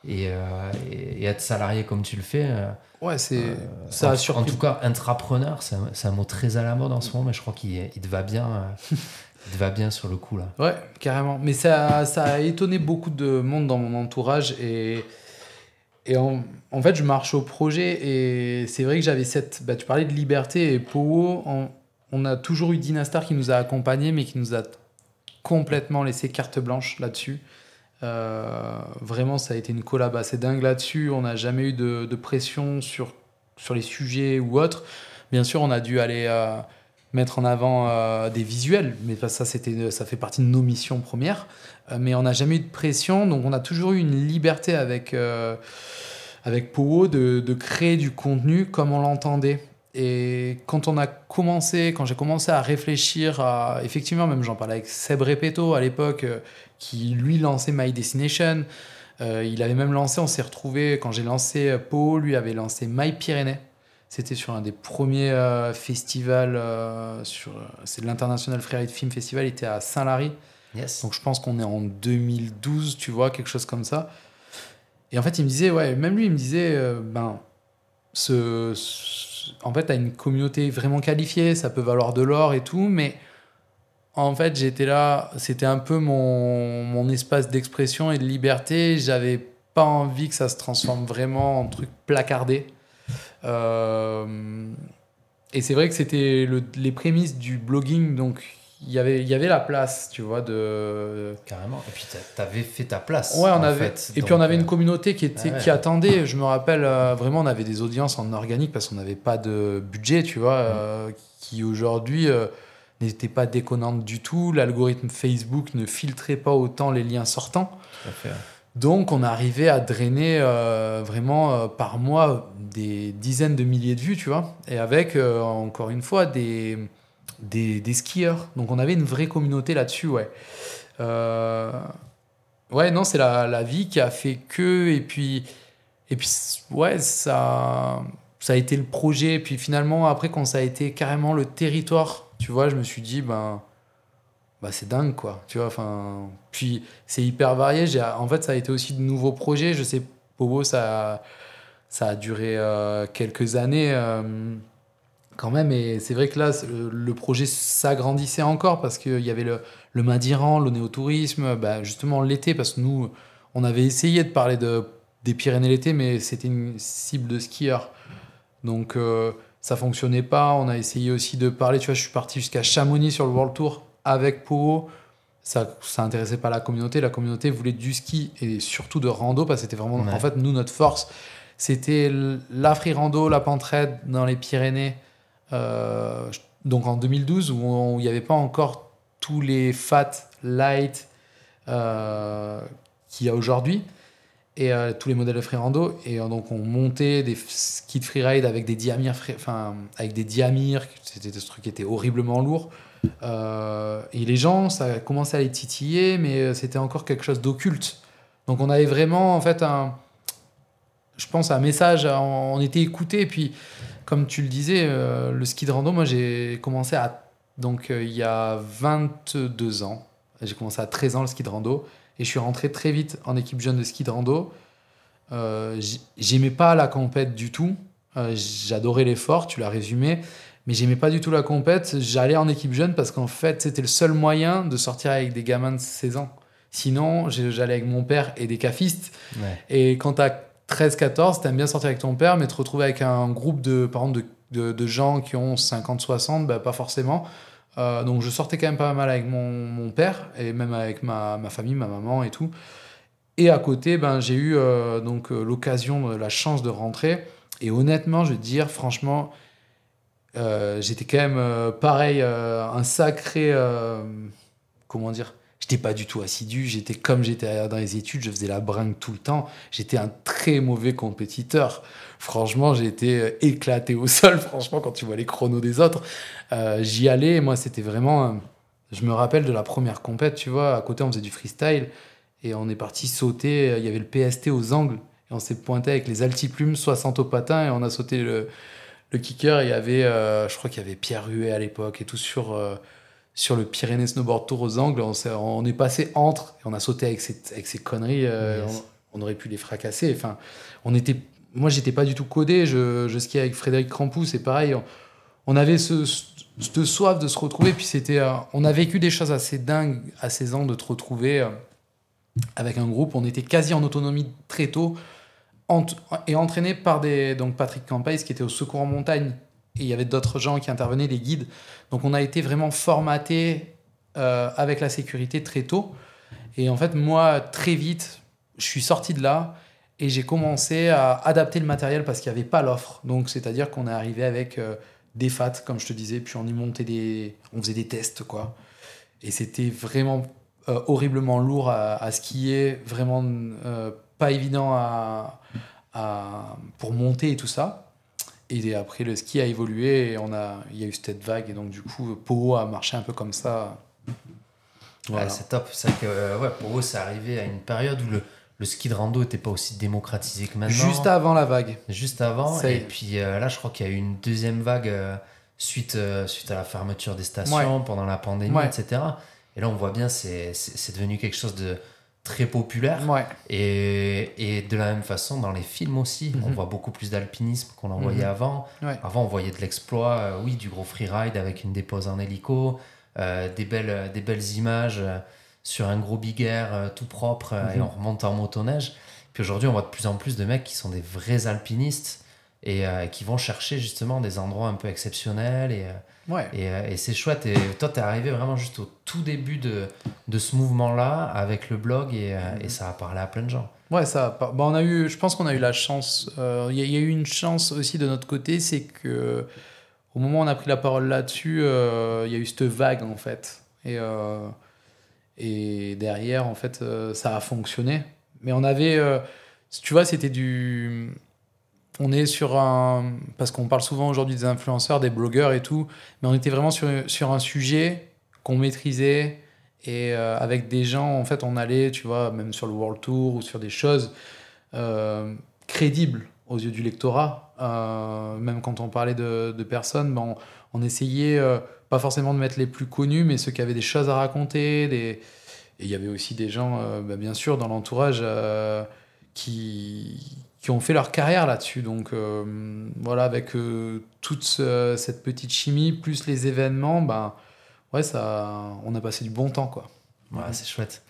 euh, et, être salarié comme tu le fais. Euh, ouais, c'est euh, ça. En, en tout cas, intrapreneur, c'est un, un, mot très à la mode en ce moment, mais je crois qu'il te va bien. <laughs> il te va bien sur le coup là. Ouais, carrément. Mais ça, ça a étonné beaucoup de monde dans mon entourage et et en, en, fait, je marche au projet et c'est vrai que j'avais cette. Bah, tu parlais de liberté et Powo, on, on, a toujours eu Dinastar qui nous a accompagnés, mais qui nous a complètement laissé carte blanche là-dessus. vraiment, ça a été une collab assez dingue là-dessus. On n'a jamais eu de, pression sur, sur les sujets ou autres. Bien sûr, on a dû aller mettre en avant des visuels, mais ça, ça fait partie de nos missions premières. mais on n'a jamais eu de pression, donc on a toujours eu une liberté avec avec Powo de, créer du contenu comme on l'entendait. Et quand on a commencé, quand j'ai commencé à réfléchir à, effectivement, même j'en parlais avec Seb Repetto à l'époque, euh, qui lui lançait My Destination. Euh, il avait même lancé, on s'est retrouvé, quand j'ai lancé euh, Powo, lui avait lancé My Pyrénées. C'était sur un des premiers festivals, sur, c'est l'International Freeride Film Festival, il était à Saint-Lary. Yes. Donc je pense qu'on est en 2012, tu vois, quelque chose comme ça. Et en fait, il me disait, ouais, même lui, il me disait, euh, ben, ce, en fait, tu as une communauté vraiment qualifiée, ça peut valoir de l'or et tout, mais en fait, j'étais là, c'était un peu mon, mon espace d'expression et de liberté. J'avais pas envie que ça se transforme vraiment en truc placardé. Euh, et c'est vrai que c'était les prémices du blogging, donc y avait il y avait la place tu vois de carrément. Et puis tu avais fait ta place ouais on avait et puis on avait une euh, communauté qui était qui attendait. Je me rappelle euh, vraiment on avait des audiences en organique parce qu'on n'avait pas de budget tu vois euh, qui aujourd'hui n'était pas déconnante du tout. L'algorithme Facebook ne filtrait pas autant les liens sortants. Donc on arrivait à drainer vraiment par mois des dizaines de milliers de vues tu vois. Et avec encore une fois des des, skieurs. Donc on avait une vraie communauté là-dessus, ouais. Euh, ouais, non, c'est la, la, vie qui a fait que, et puis, et puis ouais, ça, ça a été le projet. Et puis finalement, après, quand ça a été carrément le territoire, tu vois, je me suis dit, ben, bah, c'est dingue, quoi. Tu vois, enfin, puis c'est hyper varié. En fait, ça a été aussi de nouveaux projets. Je sais, Pobo, ça, ça a duré euh, quelques années. Euh, quand même. Et c'est vrai que là, le projet s'agrandissait encore parce qu'il y avait le, le Madiran, le néotourisme, bah, justement l'été, parce que nous, on avait essayé de parler de, des Pyrénées l'été, mais c'était une cible de skieurs. Donc euh, ça fonctionnait pas. On a essayé aussi de parler, tu vois, je suis parti jusqu'à Chamonix sur le World Tour avec Pau. Ça, ça intéressait pas la communauté. La communauté voulait du ski et surtout de rando parce que c'était vraiment, en fait, nous, notre force, c'était la free rando, la pentraide dans les Pyrénées. Euh, donc en 2012, où il n'y avait pas encore tous les fat, light euh, qu'il y a aujourd'hui, et euh, tous les modèles de freerando. Et donc on montait des skis de freeride avec des diamires, enfin avec des diamires, c'était ce truc qui était horriblement lourd. et les gens, ça a commencé à les titiller, mais c'était encore quelque chose d'occulte. Donc on avait vraiment en fait un, je pense un message, on, était écouté, puis comme tu le disais, euh, le ski de rando, moi j'ai commencé à. Donc euh, il y a 22 ans. J'ai commencé à 13 ans le ski de rando. Et je suis rentré très vite en équipe jeune de ski de rando. Euh, j'aimais pas la compète du tout. J'adorais l'effort, tu l'as résumé. Mais j'aimais pas du tout la compète. J'allais en équipe jeune parce qu'en fait, c'était le seul moyen de sortir avec des gamins de 16 ans. Sinon, j'allais avec mon père et des cafistes. Et quand tu as 13-14, t'aimes bien sortir avec ton père, mais te retrouver avec un groupe de, par de, de, gens qui ont 50-60, bah, pas forcément. Euh, donc je sortais quand même pas mal avec mon, mon père, et même avec ma, ma, famille, ma maman et tout. Et à côté, ben, j'ai eu euh, donc euh, l'occasion, la chance de rentrer. Et honnêtement, je te dire, franchement, j'étais quand même pareil, un sacré. comment dire J'étais pas du tout assidu, j'étais comme j'étais dans les études, je faisais la bringue tout le temps. J'étais un très mauvais compétiteur. Franchement, été euh, éclaté au <laughs> sol, franchement, quand tu vois les chronos des autres. Euh, j'y allais, moi, c'était vraiment. Euh, je me rappelle de la première compète, tu vois, à côté, on faisait du freestyle et on est parti sauter. Il y avait le PST aux angles et on s'est pointé avec les altiplumes 60 au patin et on a sauté le, le kicker. Il y avait, je crois qu'il y avait Pierre Huet à l'époque et tout sur sur le Pyrénées Snowboard Tour aux angles, on, est, on est passé entre et on a sauté avec ces, avec ces conneries. Euh, on, aurait pu les fracasser. Enfin, on était, moi, j'étais pas du tout codé. Je, je skiais avec Frédéric Crampou, c'est pareil. On, avait ce, ce, soif de se retrouver. Puis c'était, euh, on a vécu des choses assez dingues à 16 ans de te retrouver euh, avec un groupe. On était quasi en autonomie très tôt et entraîné par des donc Patrick Campais qui était au secours en montagne et il y avait d'autres gens qui intervenaient, des guides. Donc on a été vraiment formaté euh, avec la sécurité très tôt. Et en fait, moi, très vite, je suis sorti de là et j'ai commencé à adapter le matériel parce qu'il n'y avait pas l'offre. Donc, c'est-à-dire qu'on est arrivé avec euh, des fats, comme je te disais, puis on y montait des. On faisait des tests, quoi. Et c'était vraiment euh, horriblement lourd à, skier, vraiment pas évident à, à, pour monter et tout ça. Et après, le ski a évolué et on a, il y a eu cette vague. Et donc, du coup, Pau a marché un peu comme ça. Voilà. c'est top. C'est que ouais, Pau, c'est arrivé à une période où le le ski de rando n'était pas aussi démocratisé que maintenant. Juste avant la vague. Juste avant. Et puis euh, là, je crois qu'il y a eu une deuxième vague euh, suite, euh, suite à la fermeture des stations, pendant la pandémie, etc. Et là, on voit bien, c'est devenu quelque chose de très populaire. Et, et, de la même façon, dans les films aussi, on mhm. voit beaucoup plus d'alpinisme qu'on en voyait mhm. avant. Avant, on voyait de l'exploit, oui, du gros freeride avec une dépose en hélico, des, belles, des belles images sur un gros big air euh, tout propre euh, et mhm. on remonte en motoneige. Puis aujourd'hui, on voit de plus en plus de mecs qui sont des vrais alpinistes et euh, qui vont chercher justement des endroits un peu exceptionnels. Et, et, c'est chouette. Et toi, tu es arrivé vraiment juste au tout début de, de ce mouvement-là avec le blog et, et, ça a parlé à plein de gens. Ouais, ça a on a eu, je pense qu'on a eu la chance. Il y, a eu une chance aussi de notre côté, c'est que au moment où on a pris la parole là-dessus, il y a eu cette vague en fait. Et et derrière, en fait, euh, ça a fonctionné. Mais on avait, euh, tu vois, c'était du. On est sur un. Parce qu'on parle souvent aujourd'hui des influenceurs, des blogueurs et tout, mais on était vraiment sur, sur un sujet qu'on maîtrisait et euh, avec des gens, en fait, on allait, tu vois, même sur le World Tour ou sur des choses crédibles aux yeux du lectorat. même quand on parlait de, de personnes, ben on, essayait pas forcément de mettre les plus connus, mais ceux qui avaient des choses à raconter. Et il y avait aussi des gens, euh, bah, bien sûr, dans l'entourage euh, qui, qui ont fait leur carrière là-dessus. Donc euh, voilà, avec toute cette petite chimie, plus les événements, ben, ouais, ça, on a passé du bon temps. Quoi. Ouais, c'est chouette.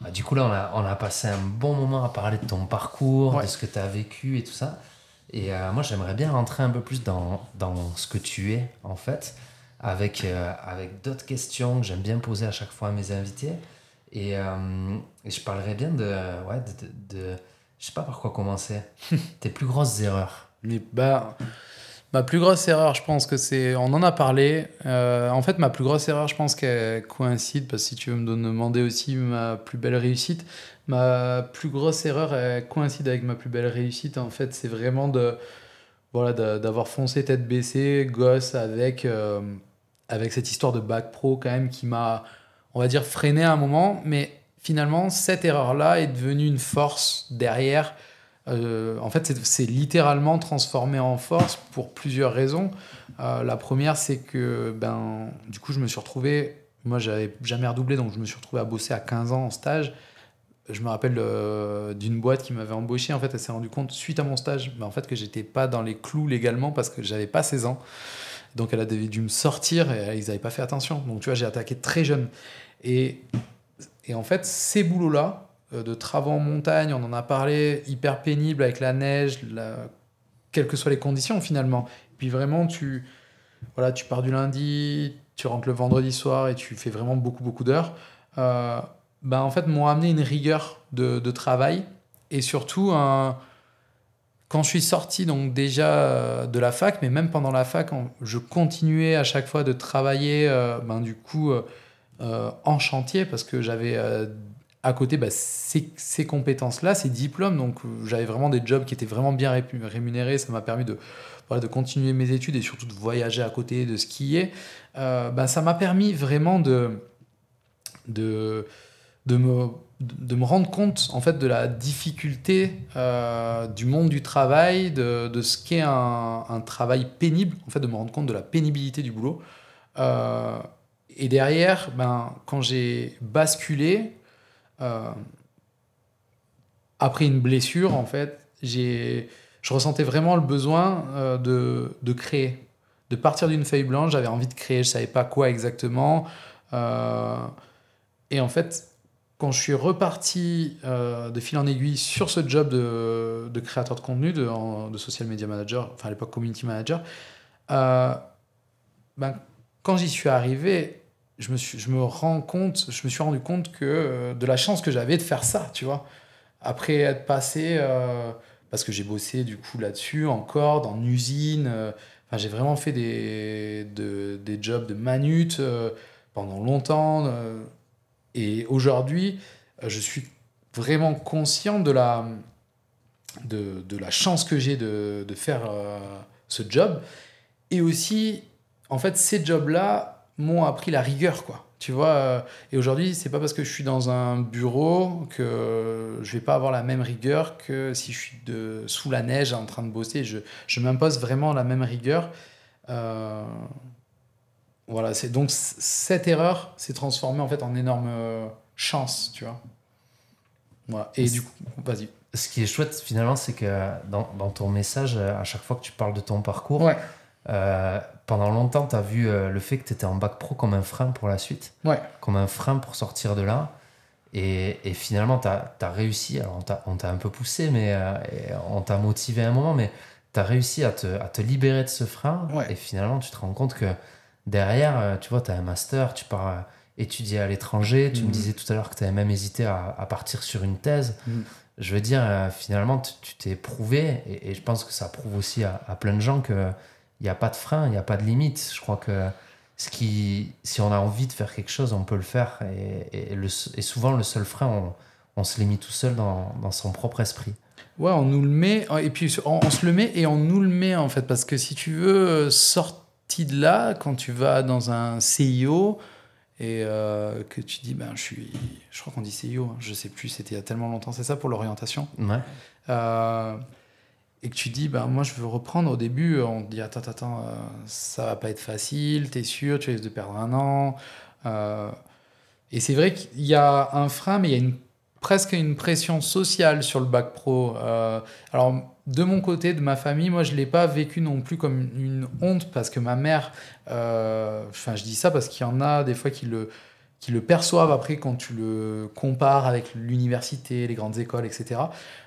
Bah, du coup, là, on a, on a, passé un bon moment à parler de ton parcours, de ce que tu as vécu et tout ça. Et moi, j'aimerais bien rentrer un peu plus dans, dans ce que tu es, en fait avec, euh, avec d'autres questions que j'aime bien poser à chaque fois à mes invités. Et, euh, je parlerai bien de, ouais, de, de, Je sais pas par quoi commencer. <laughs> Tes plus grosses erreurs. Bah, ma plus grosse erreur, je pense que c'est. On en a parlé. Euh, en fait, ma plus grosse erreur, je pense qu'elle coïncide, parce que si tu veux me demander aussi ma plus belle réussite, ma plus grosse erreur, elle coïncide avec ma plus belle réussite. En fait, c'est vraiment de. Voilà, d'avoir foncé tête baissée, gosse, avec avec cette histoire de bac pro quand même qui m'a, on va dire, freiné à un moment. Mais finalement, cette erreur-là est devenue une force derrière. Euh, en fait, c'est littéralement transformé en force pour plusieurs raisons. Euh, la première, c'est que ben, du coup, je me suis retrouvé, moi, j'avais jamais redoublé, donc je me suis retrouvé à bosser à 15 ans en stage. Je me rappelle euh, d'une boîte qui m'avait embauché. En fait, elle s'est rendue compte suite à mon stage, mais en fait, que j'étais pas dans les clous légalement parce que j'avais pas 16 ans. Donc elle a dû me sortir et ils n'avaient pas fait attention. Donc tu vois, j'ai attaqué très jeune. Et, et en fait, ces boulots-là, euh, de travaux en montagne, on en a parlé, hyper pénible avec la neige, quelles que soient les conditions finalement. Et puis vraiment, tu, voilà, tu pars du lundi, tu rentres le vendredi soir et tu fais vraiment beaucoup, beaucoup d'heures. Euh, ben, en fait, m'ont amené une rigueur de, de travail et surtout un quand je suis sorti donc déjà euh, de la fac, mais même pendant la fac, je continuais à chaque fois de travailler ben, du coup en chantier parce que j'avais à côté bah, ces, ces compétences-là, ces diplômes. Donc j'avais vraiment des jobs qui étaient vraiment bien rémunérés. Ça m'a permis de, de continuer mes études et surtout de voyager à côté, de skier. Ben, ça m'a permis vraiment de, de, de me de me rendre compte en fait de la difficulté euh, du monde du travail, de, de ce qu'est un, travail pénible, en fait de me rendre compte de la pénibilité du boulot. Euh, et derrière, ben, quand j'ai basculé, euh, après une blessure, en fait, je ressentais vraiment le besoin de, de créer, de partir d'une feuille blanche. J'avais envie de créer, je savais pas quoi exactement. et en fait, quand je suis reparti euh, de fil en aiguille sur ce job de, de créateur de contenu, de, de, social media manager, enfin à l'époque community manager, euh, ben, quand j'y suis arrivé, je me, suis, je me rends compte, je me suis rendu compte que euh, de la chance que j'avais de faire ça, tu vois. Après être passé, euh, parce que j'ai bossé du coup là-dessus encore, dans une usine. euh, j'ai vraiment fait des, de- des jobs de manute pendant longtemps. et aujourd'hui, je suis vraiment conscient de la, de, de la chance que j'ai de, de faire ce job. Et aussi, en fait, ces jobs-là m'ont appris la rigueur, quoi. Tu vois, euh, et aujourd'hui, c'est pas parce que je suis dans un bureau que je vais pas avoir la même rigueur que si je suis de, sous la neige en train de bosser. Je, je m'impose vraiment la même rigueur. Euh, voilà, c'est donc cette erreur s'est transformée en fait en énorme euh, chance, tu vois. Voilà. Et du coup, vas-y. Ce qui est chouette finalement, c'est que dans, dans ton message, à chaque fois que tu parles de ton parcours, Ouais. Euh, pendant longtemps, tu as vu euh, le fait que tu étais en bac pro comme un frein pour la suite, Ouais. comme un frein pour sortir de là. Et, et finalement, tu as, réussi, alors on t'a- un peu poussé, mais euh, on t'a motivé à un moment, mais tu as réussi à te, à te libérer de ce frein. Ouais. Et finalement, tu te rends compte que derrière, tu vois, tu as un master, tu pars étudier à l'étranger. Tu me Mhm. disais tout à l'heure que tu avais même hésité à, à partir sur une thèse. Mhm. Je veux dire, euh, finalement, tu- t'es prouvé, et, et je pense que ça prouve aussi à, à plein de gens qu'il n'y a pas de frein, il n'y a pas de limite. Je crois que ce qui, si on a envie de faire quelque chose, on peut le faire. Et, et, le- et souvent, le seul frein, on, on se l'est mis tout seul dans, dans son propre esprit. Ouais, on nous le met, et puis on, on se le met et on nous le met en fait, parce que si tu veux, euh, sorti de là, quand tu vas dans un CIO et euh, que tu dis, ben je suis, je crois qu'on dit CIO, hein, je sais plus, c'était il y a tellement longtemps, c'est ça pour l'orientation, Ouais. Euh, et que tu dis, ben moi je veux reprendre, au début on te dit, attends, attends, euh, ça va pas être facile, t'es sûr, tu risques de perdre un an. Euh, et c'est vrai qu'il y a un frein, mais il y a une presque une pression sociale sur le bac pro. Euh, alors, de mon côté, de ma famille, moi, je ne l'ai pas vécu non plus comme une honte parce que ma mère, euh, enfin, je dis ça parce qu'il y en a des fois qui le, qui le perçoivent après quand tu le compares avec l'université, les grandes écoles, etc.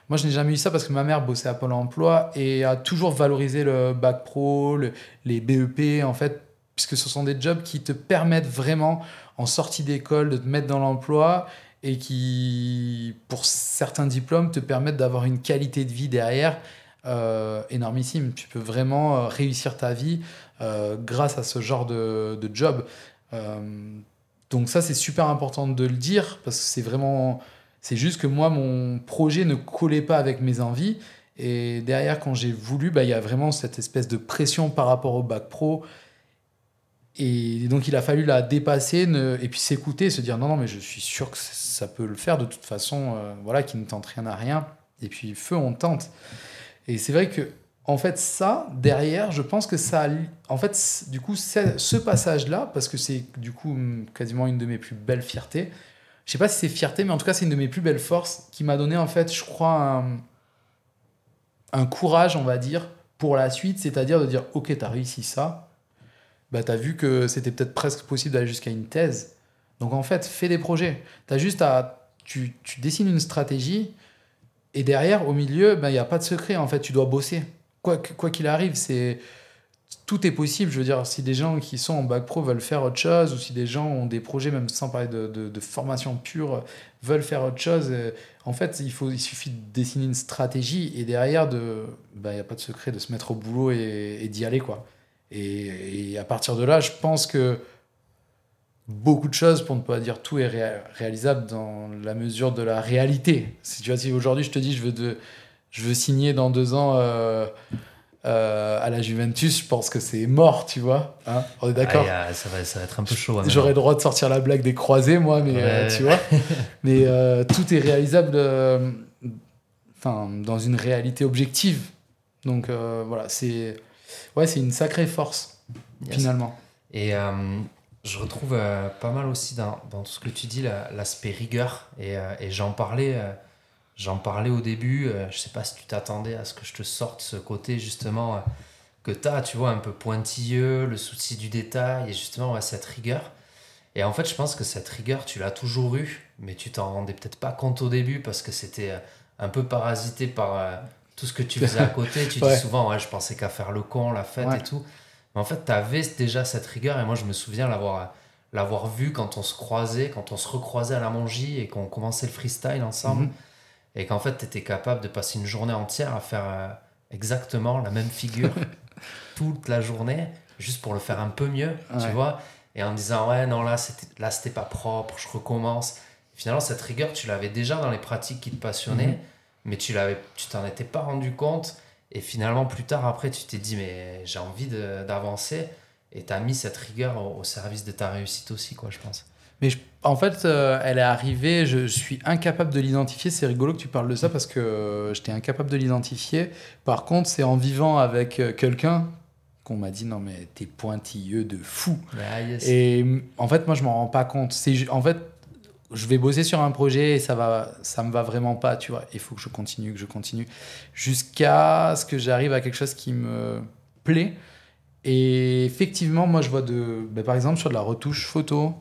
Moi, je n'ai jamais eu ça parce que ma mère bossait à Pôle emploi et a toujours valorisé le bac pro, le- les BEP, en fait, puisque ce sont des jobs qui te permettent vraiment, en sortie d'école, de te mettre dans l'emploi et qui, pour certains diplômes, te permettent d'avoir une qualité de vie derrière euh, énormissime. Tu peux vraiment euh, réussir ta vie euh, grâce à ce genre de, de job. Donc ça, c'est super important de le dire parce que c'est vraiment... C'est juste que moi, mon projet ne collait pas avec mes envies. Et derrière, quand j'ai voulu, bah, il y a vraiment cette espèce de pression par rapport au bac pro. Et donc, il a fallu la dépasser ne- et puis s'écouter, se dire non, non, mais je suis sûr que ça peut le faire de toute façon, euh, voilà, qui ne tente rien à rien. Et puis, feu, on tente. Et c'est vrai que, en fait, ça, derrière, je pense que ça. En fait, du coup, ce passage-là, parce que c'est du coup quasiment une de mes plus belles fiertés, je sais pas si c'est fierté, mais en tout cas, c'est une de mes plus belles forces qui m'a donné, en fait, je crois, un, courage, on va dire, pour la suite, c'est-à-dire de dire, ok, tu as réussi ça, bah, tu as vu que c'était peut-être presque possible d'aller jusqu'à une thèse. Donc, en fait, fais des projets. Tu as juste à. Tu, tu dessines une stratégie, et derrière, au milieu, bah, il n'y a pas de secret, en fait, tu dois bosser. Quoi que- quoi qu'il arrive, c'est. Tout est possible, je veux dire, si des gens qui sont en bac pro veulent faire autre chose, ou si des gens ont des projets, même sans parler de, de- de formation pure, veulent faire autre chose, euh, en fait, il, faut, il suffit de dessiner une stratégie et derrière, de- bah, il n'y a pas de secret de se mettre au boulot et, d'y aller. quoi. Et, à partir de là, je pense que beaucoup de choses, pour ne pas dire tout, est ré- réalisable dans la mesure de la réalité. Si tu vois, si aujourd'hui je te dis je veux, de, je veux signer dans deux ans euh, euh, à la Juventus, je pense que c'est mort, tu vois. Hein On est d'accord Ah, ça, va, ça va être un peu chaud. hein, J'aurais le droit de sortir la blague des croisés, moi, mais euh, tu vois. <laughs> mais euh, tout est réalisable enfin, dans une réalité objective. Donc voilà, c'est ouais, une sacrée force, Yes. finalement. Et je retrouve pas mal aussi dans, dans tout ce que tu dis la- l'aspect rigueur. Et, et j'en parlais, j'en parlais au début. euh, je sais pas si tu t'attendais à ce que je te sorte ce côté justement euh, que tu as, tu vois, un peu pointilleux, le souci du détail et justement ouais, cette rigueur. Et en fait, je pense que cette rigueur, tu l'as toujours eue, mais tu t'en rendais peut-être pas compte au début parce que c'était euh, un peu parasité par euh, tout ce que tu faisais à <laughs> côté. Tu Ouais. dis souvent, ouais, je pensais qu'à faire le con, la fête Ouais. et tout. Mais en fait, tu avais déjà cette rigueur et moi, je me souviens l'avoir l'avoir vu quand on se croisait, quand on se recroisait à la Mongie et qu'on commençait le freestyle ensemble. Mhm. Et qu'en fait, tu étais capable de passer une journée entière à faire euh, exactement la même figure <laughs> toute la journée, juste pour le faire un peu mieux, tu vois. Et en disant, ouais, non, là, c'était, là, c'était pas propre, je recommence. Finalement, cette rigueur, tu l'avais déjà dans les pratiques qui te passionnaient, Mhm. mais tu l'avais, tu t'en étais pas rendu compte. Et finalement, plus tard, après, tu t'es dit, mais j'ai envie de- d'avancer. Et tu as mis cette rigueur au, au service de ta réussite aussi, quoi, je pense. Mais je- en fait, euh, elle est arrivée, je, je suis incapable de l'identifier. C'est rigolo que tu parles de ça parce que euh, j'étais incapable de l'identifier. Par contre, c'est en vivant avec euh, quelqu'un qu'on m'a dit non mais t'es pointilleux de fou. Ah, yes. Et mm, en fait, moi, je m'en rends pas compte. C'est en fait, je vais bosser sur un projet et ça va, ça me va vraiment pas, tu vois. Il faut que je continue, que je continue, jusqu'à ce que j'arrive à quelque chose qui me plaît. Et effectivement, moi, je vois de, ben, par exemple, sur de la retouche photo,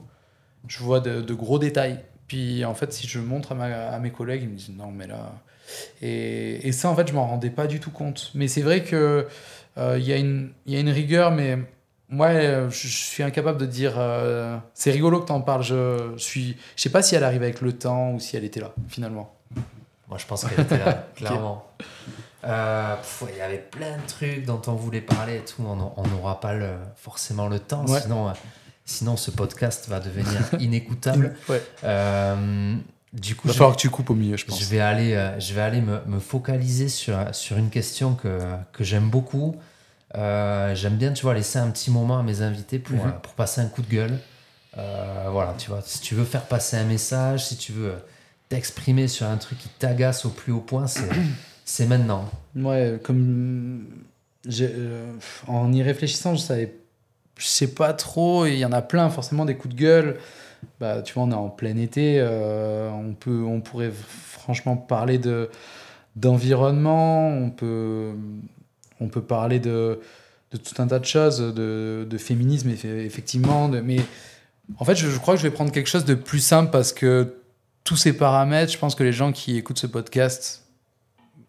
je vois de, de gros détails. Puis en fait, si je montre à, ma- à mes collègues, ils me disent non, mais là. Et, et ça, en fait, je m'en rendais pas du tout compte. Mais c'est vrai que euh, il y, a une- il y a une rigueur, mais moi, euh, je, je suis incapable de dire. euh, c'est rigolo que tu en parles. Je, suis, je sais pas si elle arrive avec le temps ou si elle était là, finalement. Moi, je pense qu'elle était là, <laughs> <laughs> clairement. Euh, pff, Il y avait plein de trucs dont on voulait parler et tout. On n'aura pas le, forcément le temps, Ouais. sinon, euh, sinon ce podcast va devenir <laughs> inécoutable. Ouais. Euh, du coup, Il va falloir que tu coupes au milieu, je pense. je vais aller, euh, je vais aller me, me focaliser sur, sur une question que, que j'aime beaucoup. Euh, j'aime bien, tu vois, laisser un petit moment à mes invités pour, pour passer un coup de gueule. Euh, voilà, tu vois, si tu veux faire passer un message, si tu veux t'exprimer sur un truc qui t'agace au plus haut point, c'est, <clears throat> c'est maintenant. Ouais, comme en y réfléchissant, je savais, je sais pas trop. Il y en a plein, forcément des coups de gueule. Bah, tu vois, on est en plein été. euh, on peut, on pourrait franchement parler de d'environnement. On peut, on peut parler de de tout un tas de choses, de, de féminisme eff- effectivement. mais en fait, je, crois que je vais prendre quelque chose de plus simple parce que tous ces paramètres, je pense que les gens qui écoutent ce podcast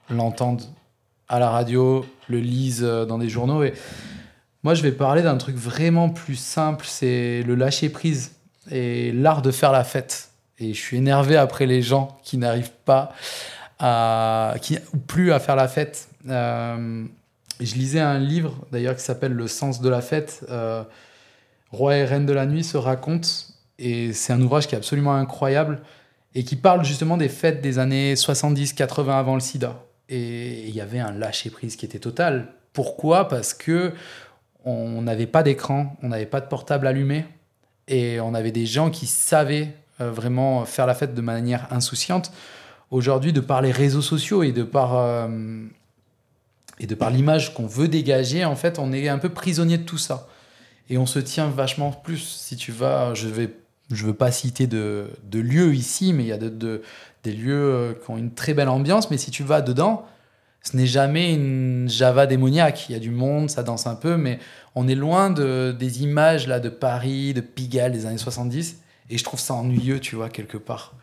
l'entendent à la radio, le lisent euh, dans des journaux. Moi, je vais parler d'un truc vraiment plus simple, c'est le lâcher prise et l'art de faire la fête. Et je suis énervé après les gens qui n'arrivent pas à, qui, ou plus à faire la fête. Euh, je lisais un livre d'ailleurs qui s'appelle Le sens de la fête. Euh, Roi et Reine de la nuit se racontent. Et c'est un ouvrage qui est absolument incroyable et qui parle justement des fêtes des années 70-80 avant le sida. Et il y avait un lâcher-prise qui était total. Pourquoi? Parce que on n'avait pas d'écran, on n'avait pas de portable allumé, et on avait des gens qui savaient euh, vraiment faire la fête de manière insouciante. Aujourd'hui, de par les réseaux sociaux et de par, euh, et de par l'image qu'on veut dégager, en fait, on est un peu prisonnier de tout ça. Et on se tient vachement plus. Si tu vas, je vais, je veux pas citer de, de lieux ici, mais il y a de, de- des lieux euh, qui ont une très belle ambiance. Mais si tu vas dedans, ce n'est jamais une Java démoniaque. Il y a du monde, ça danse un peu, mais on est loin de, des images là de Paris, de Pigalle des années 70. Et je trouve ça ennuyeux, tu vois, quelque part.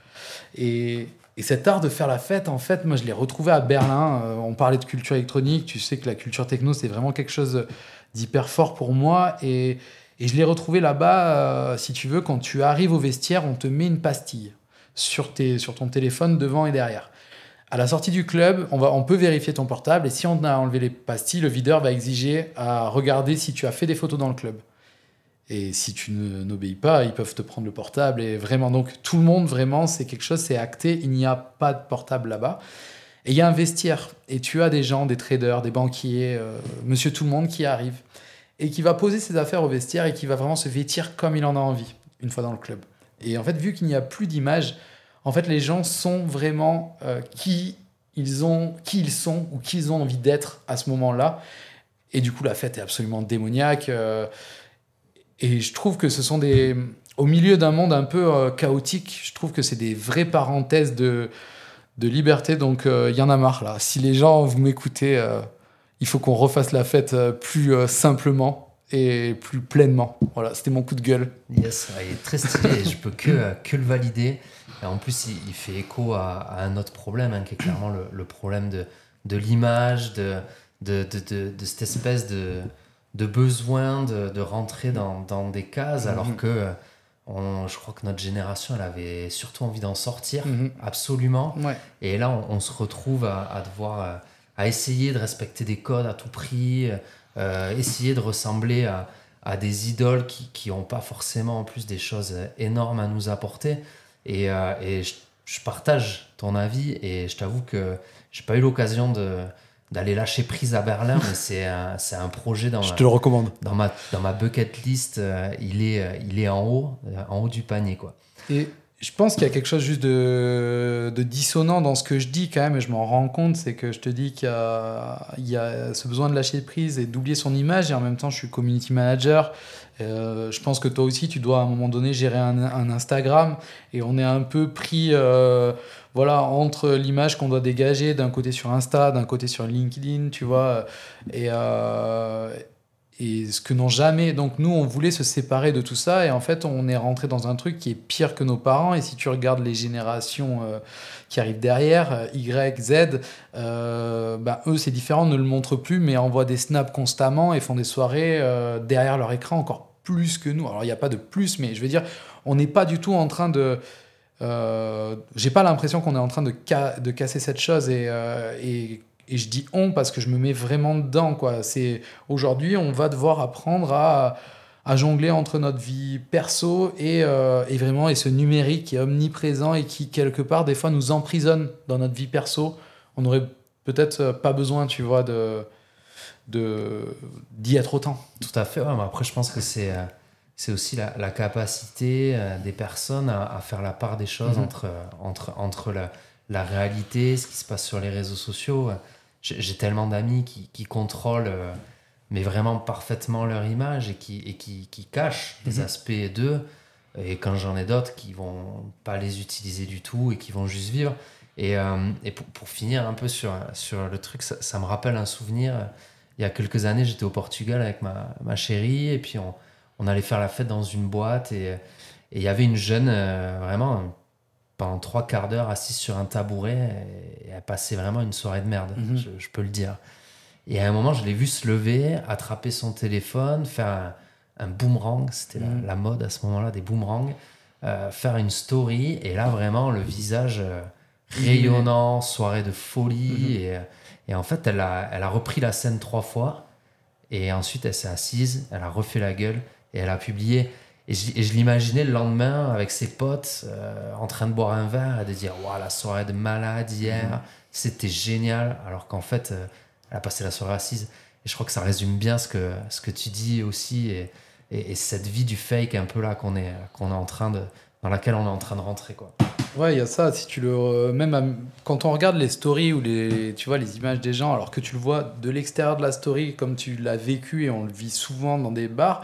Et, et cet art de faire la fête, en fait, moi, je l'ai retrouvé à Berlin. Euh, on parlait de culture électronique. Tu sais que la culture techno, c'est vraiment quelque chose d'hyper fort pour moi. Et, et je l'ai retrouvé là-bas, euh, si tu veux, quand tu arrives au vestiaire, on te met une pastille sur ton téléphone devant et derrière. À la sortie du club, on, va, on peut vérifier ton portable et si on a enlevé les pastilles, le videur va exiger à regarder si tu as fait des photos dans le club. Et si tu n'obéis pas, ils peuvent te prendre le portable. Et vraiment, donc tout le monde, vraiment, c'est quelque chose, c'est acté. Il n'y a pas de portable là-bas. Et il y a un vestiaire. Et tu as des gens, des traders, des banquiers, euh, monsieur tout le monde qui arrive. Et qui va poser ses affaires au vestiaire et qui va vraiment se vêtir comme il en a envie, une fois dans le club. Et en fait, vu qu'il n'y a plus d'image, en fait, les gens sont vraiment euh, qui, ils ont, qui ils sont ou qui ils ont envie d'être à ce moment-là. Et du coup, la fête est absolument démoniaque. euh, et je trouve que ce sont des. Au milieu d'un monde un peu euh, chaotique, je trouve que c'est des vraies parenthèses de, de liberté. Donc, il y en a marre là. Si les gens, vous m'écoutez, il faut qu'on refasse la fête plus simplement et plus pleinement. Voilà, c'était mon coup de gueule. Yes, il est très stylé je peux que, euh, que le valider. Et en plus, il, il fait écho à, à un autre problème, hein, qui est clairement le, le problème de, de l'image, de, de, de, de- de cette espèce de, de besoin de, de rentrer dans, dans des cases, alors Mhm. que, euh, je crois que notre génération, elle avait surtout envie d'en sortir, Mhm. absolument. Ouais. Et là, on, on se retrouve à, à devoir, euh, à essayer de respecter des codes à tout prix, euh, essayer de ressembler à, à des idoles qui n'ont pas forcément en plus des choses énormes à nous apporter. Et, euh, et je, je partage ton avis et je t'avoue que j'ai pas eu l'occasion de d'aller lâcher prise à Berlin, mais c'est un, c'est un projet dans Je ma, te le recommande. dans ma, dans ma bucket list. euh, il, est, il est en haut, en haut du panier. Quoi. Et je pense qu'il y a quelque chose juste de, de dissonant dans ce que je dis quand même, et je m'en rends compte, c'est que je te dis qu'il y y a ce besoin de lâcher prise et d'oublier son image, et en même temps je suis community manager. Euh, je pense que toi aussi tu dois à un moment donné gérer un, un Instagram, et on est un peu pris euh, voilà, entre l'image qu'on doit dégager d'un côté sur Insta, d'un côté sur LinkedIn, tu vois, et, euh, et ce que n'ont jamais. Donc nous, on voulait se séparer de tout ça et en fait, on est rentré dans un truc qui est pire que nos parents. Et si tu regardes les générations euh, qui arrivent derrière, euh, Y, Z, euh, bah, eux, c'est différent, ne le montrent plus, mais envoient des snaps constamment et font des soirées euh, derrière leur écran encore plus que nous. Alors il n'y a pas de plus, mais je veux dire, on n'est pas du tout en train de j'ai pas l'impression qu'on est en train de, ca- de casser cette chose et, et je dis on parce que je me mets vraiment dedans quoi. C'est aujourd'hui on va devoir apprendre à, à jongler entre notre vie perso et, euh, et vraiment et ce numérique qui est omniprésent et qui quelque part des fois nous emprisonne dans notre vie perso. On aurait peut-être pas besoin tu vois de de d'y être autant. Tout à fait, ouais, mais après, je pense que c'est euh, c'est aussi la, la capacité euh, des personnes à, à faire la part des choses Mhm. entre, euh, entre, entre la, la réalité, ce qui se passe sur les réseaux sociaux. J'ai tellement d'amis qui, qui contrôlent, euh, mais vraiment parfaitement leur image et qui, et qui, qui cachent des Mhm. aspects d'eux. Et quand j'en ai d'autres qui vont pas les utiliser du tout et qui vont juste vivre. Et, euh, et pour, pour finir un peu sur, sur le truc, ça, ça me rappelle un souvenir. Il y a quelques années, j'étais au Portugal avec ma, ma chérie et puis on, on allait faire la fête dans une boîte et et il y avait une jeune, euh, vraiment, pendant trois quarts d'heure assise sur un tabouret et, elle passait vraiment une soirée de merde, Mhm. je, je peux le dire. Et à un moment, je l'ai vu se lever, attraper son téléphone, faire un, un boomerang, c'était la- Mhm. la, mode à ce moment-là, des boomerangs, euh, faire une story et là, vraiment, le visage euh, rayonnant, soirée de folie. Mhm. Et, et en fait, elle a, elle a repris la scène trois fois. Et ensuite, elle s'est assise, elle a refait la gueule et elle a publié. Et je, l'imaginais le lendemain avec ses potes euh, en train de boire un verre et de dire Waouh, la soirée de malade hier, Mhm. c'était génial. Alors qu'en fait, euh, elle a passé la soirée assise. Et je crois que ça résume bien ce que, ce que tu dis aussi et, et, et cette vie du fake un peu là qu'on est, qu'on est en train de, dans laquelle on est en train de rentrer. Quoi. Ouais, il y a ça. Si tu le, euh, même à- quand on regarde les stories ou les, tu vois, les images des gens, alors que tu le vois de l'extérieur de la story, comme tu l'as vécu et on le vit souvent dans des bars.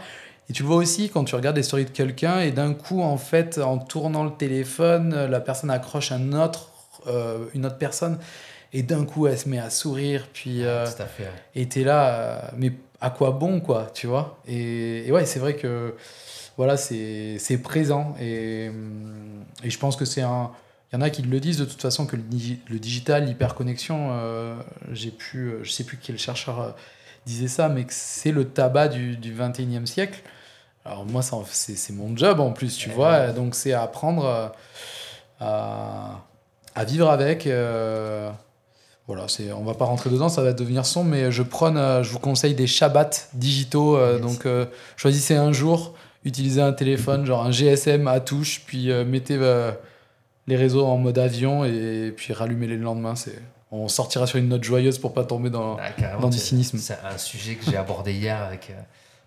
Et tu le vois aussi quand tu regardes les stories de quelqu'un et d'un coup, en fait, en tournant le téléphone, la personne accroche un autre, euh, une autre personne et d'un coup, elle se met à sourire. Puis, euh, Tout à fait. ouais. et t'es là, euh, mais à quoi bon, quoi, tu vois? Et, et ouais, c'est vrai que voilà, c'est présent. Et, et je pense que c'est un. Il y en a qui le disent de toute façon que le, digi- le digital, l'hyperconnexion, euh, j'ai pu, je sais plus quel chercheur euh, disait ça, mais que c'est le tabac du, du 21e siècle. Alors moi, c'est mon job en plus, tu Ouais. vois. Donc c'est apprendre euh, à, à vivre avec. euh, voilà, c'est, on va pas rentrer dedans, ça va devenir sombre, mais je prône, euh, je vous conseille des Shabbats digitaux. euh. Donc, euh, choisissez un jour, utilisez un téléphone, genre un GSM à touche, puis mettez les réseaux en mode avion et puis rallumez-les le lendemain. C'est, on sortira sur une note joyeuse pour pas tomber dans. Ah, dans du cynisme. C'est un sujet que j'ai abordé hier avec, euh,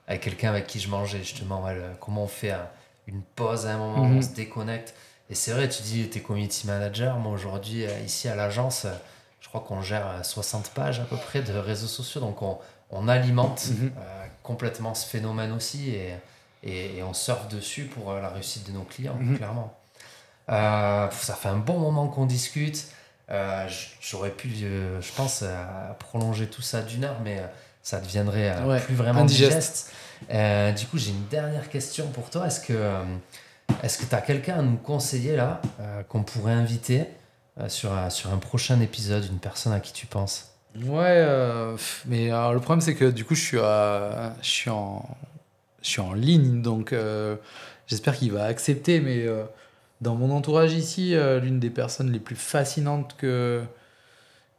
avec quelqu'un avec qui je mangeais, justement. ouais, le- comment on fait un- une pause à un moment, Mhm. on se déconnecte. Et c'est vrai, tu dis, tu es community manager. Moi, aujourd'hui, euh, ici à l'agence, euh, je crois qu'on gère euh, 60 pages à peu près de réseaux sociaux. Donc, on, on alimente Mhm. euh, complètement ce phénomène aussi et, et, et on surfe dessus pour la réussite de nos clients, Mhm. clairement. Euh, ça fait un bon moment qu'on discute. Euh, J'aurais pu, euh, je pense, euh, prolonger tout ça d'une heure, mais ça deviendrait Ouais, plus vraiment indigeste. digeste. Du coup, j'ai une dernière question pour toi. Est-ce que est-ce que tu as quelqu'un à nous conseiller là, qu'on pourrait inviter sur, un, sur un prochain épisode, une personne à qui tu penses? Ouais, mais alors, le problème c'est que du coup je suis, à- je suis en, je suis en ligne, donc j'espère qu'il va accepter, mais dans mon entourage ici, euh, l'une des personnes les plus fascinantes que,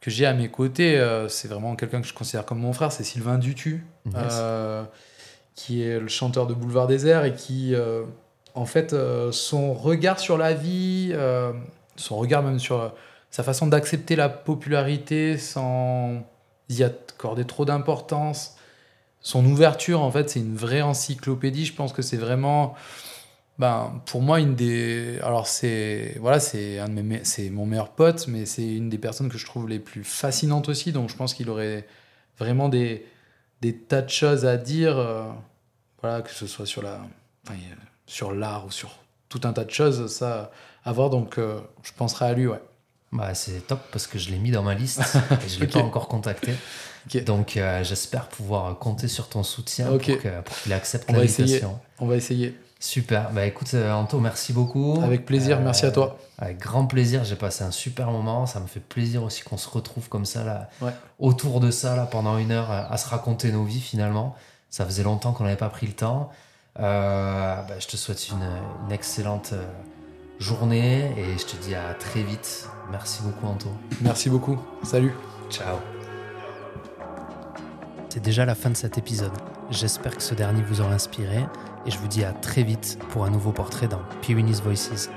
que j'ai à mes côtés, euh, c'est vraiment quelqu'un que je considère comme mon frère, c'est Sylvain Dutu, Yes. euh, qui est le chanteur de Boulevard Désert et qui, en fait, son regard sur la vie, son regard même sur sa façon d'accepter la popularité sans y accorder trop d'importance, son ouverture, en fait, c'est une vraie encyclopédie. Je pense que c'est vraiment, ben, pour moi, une des. Alors, c'est. Voilà, c'est un de mes me- c'est mon meilleur pote, mais c'est une des personnes que je trouve les plus fascinantes aussi. Donc, je pense qu'il aurait vraiment des, des tas de choses à dire. euh, voilà, que ce soit sur la. enfin, a- sur l'art ou sur tout un tas de choses, ça à voir. Donc, euh, je penserai à lui, ouais. Bah, c'est top parce que je l'ai mis dans ma liste <laughs> et je ne l'ai pas encore contacté. Donc euh, j'espère pouvoir compter sur ton soutien Ok. pour qu'il accepte va essayer. l'invitation. On va essayer. Super. Bah écoute, euh, Anto, merci beaucoup. Avec plaisir, Euh, merci à toi. Avec grand plaisir, j'ai passé un super moment. Ça me fait plaisir aussi qu'on se retrouve comme ça là, Ouais. autour de ça là pendant une heure à, se raconter nos vies finalement. Ça faisait longtemps qu'on n'avait pas pris le temps. Euh, bah, je te souhaite une, une excellente journée et je te dis à très vite. Merci beaucoup Anto. Merci beaucoup. Salut. Ciao. C'est déjà la fin de cet épisode. J'espère que ce dernier vous aura inspiré et je vous dis à très vite pour un nouveau portrait dans Pyrenees Voices.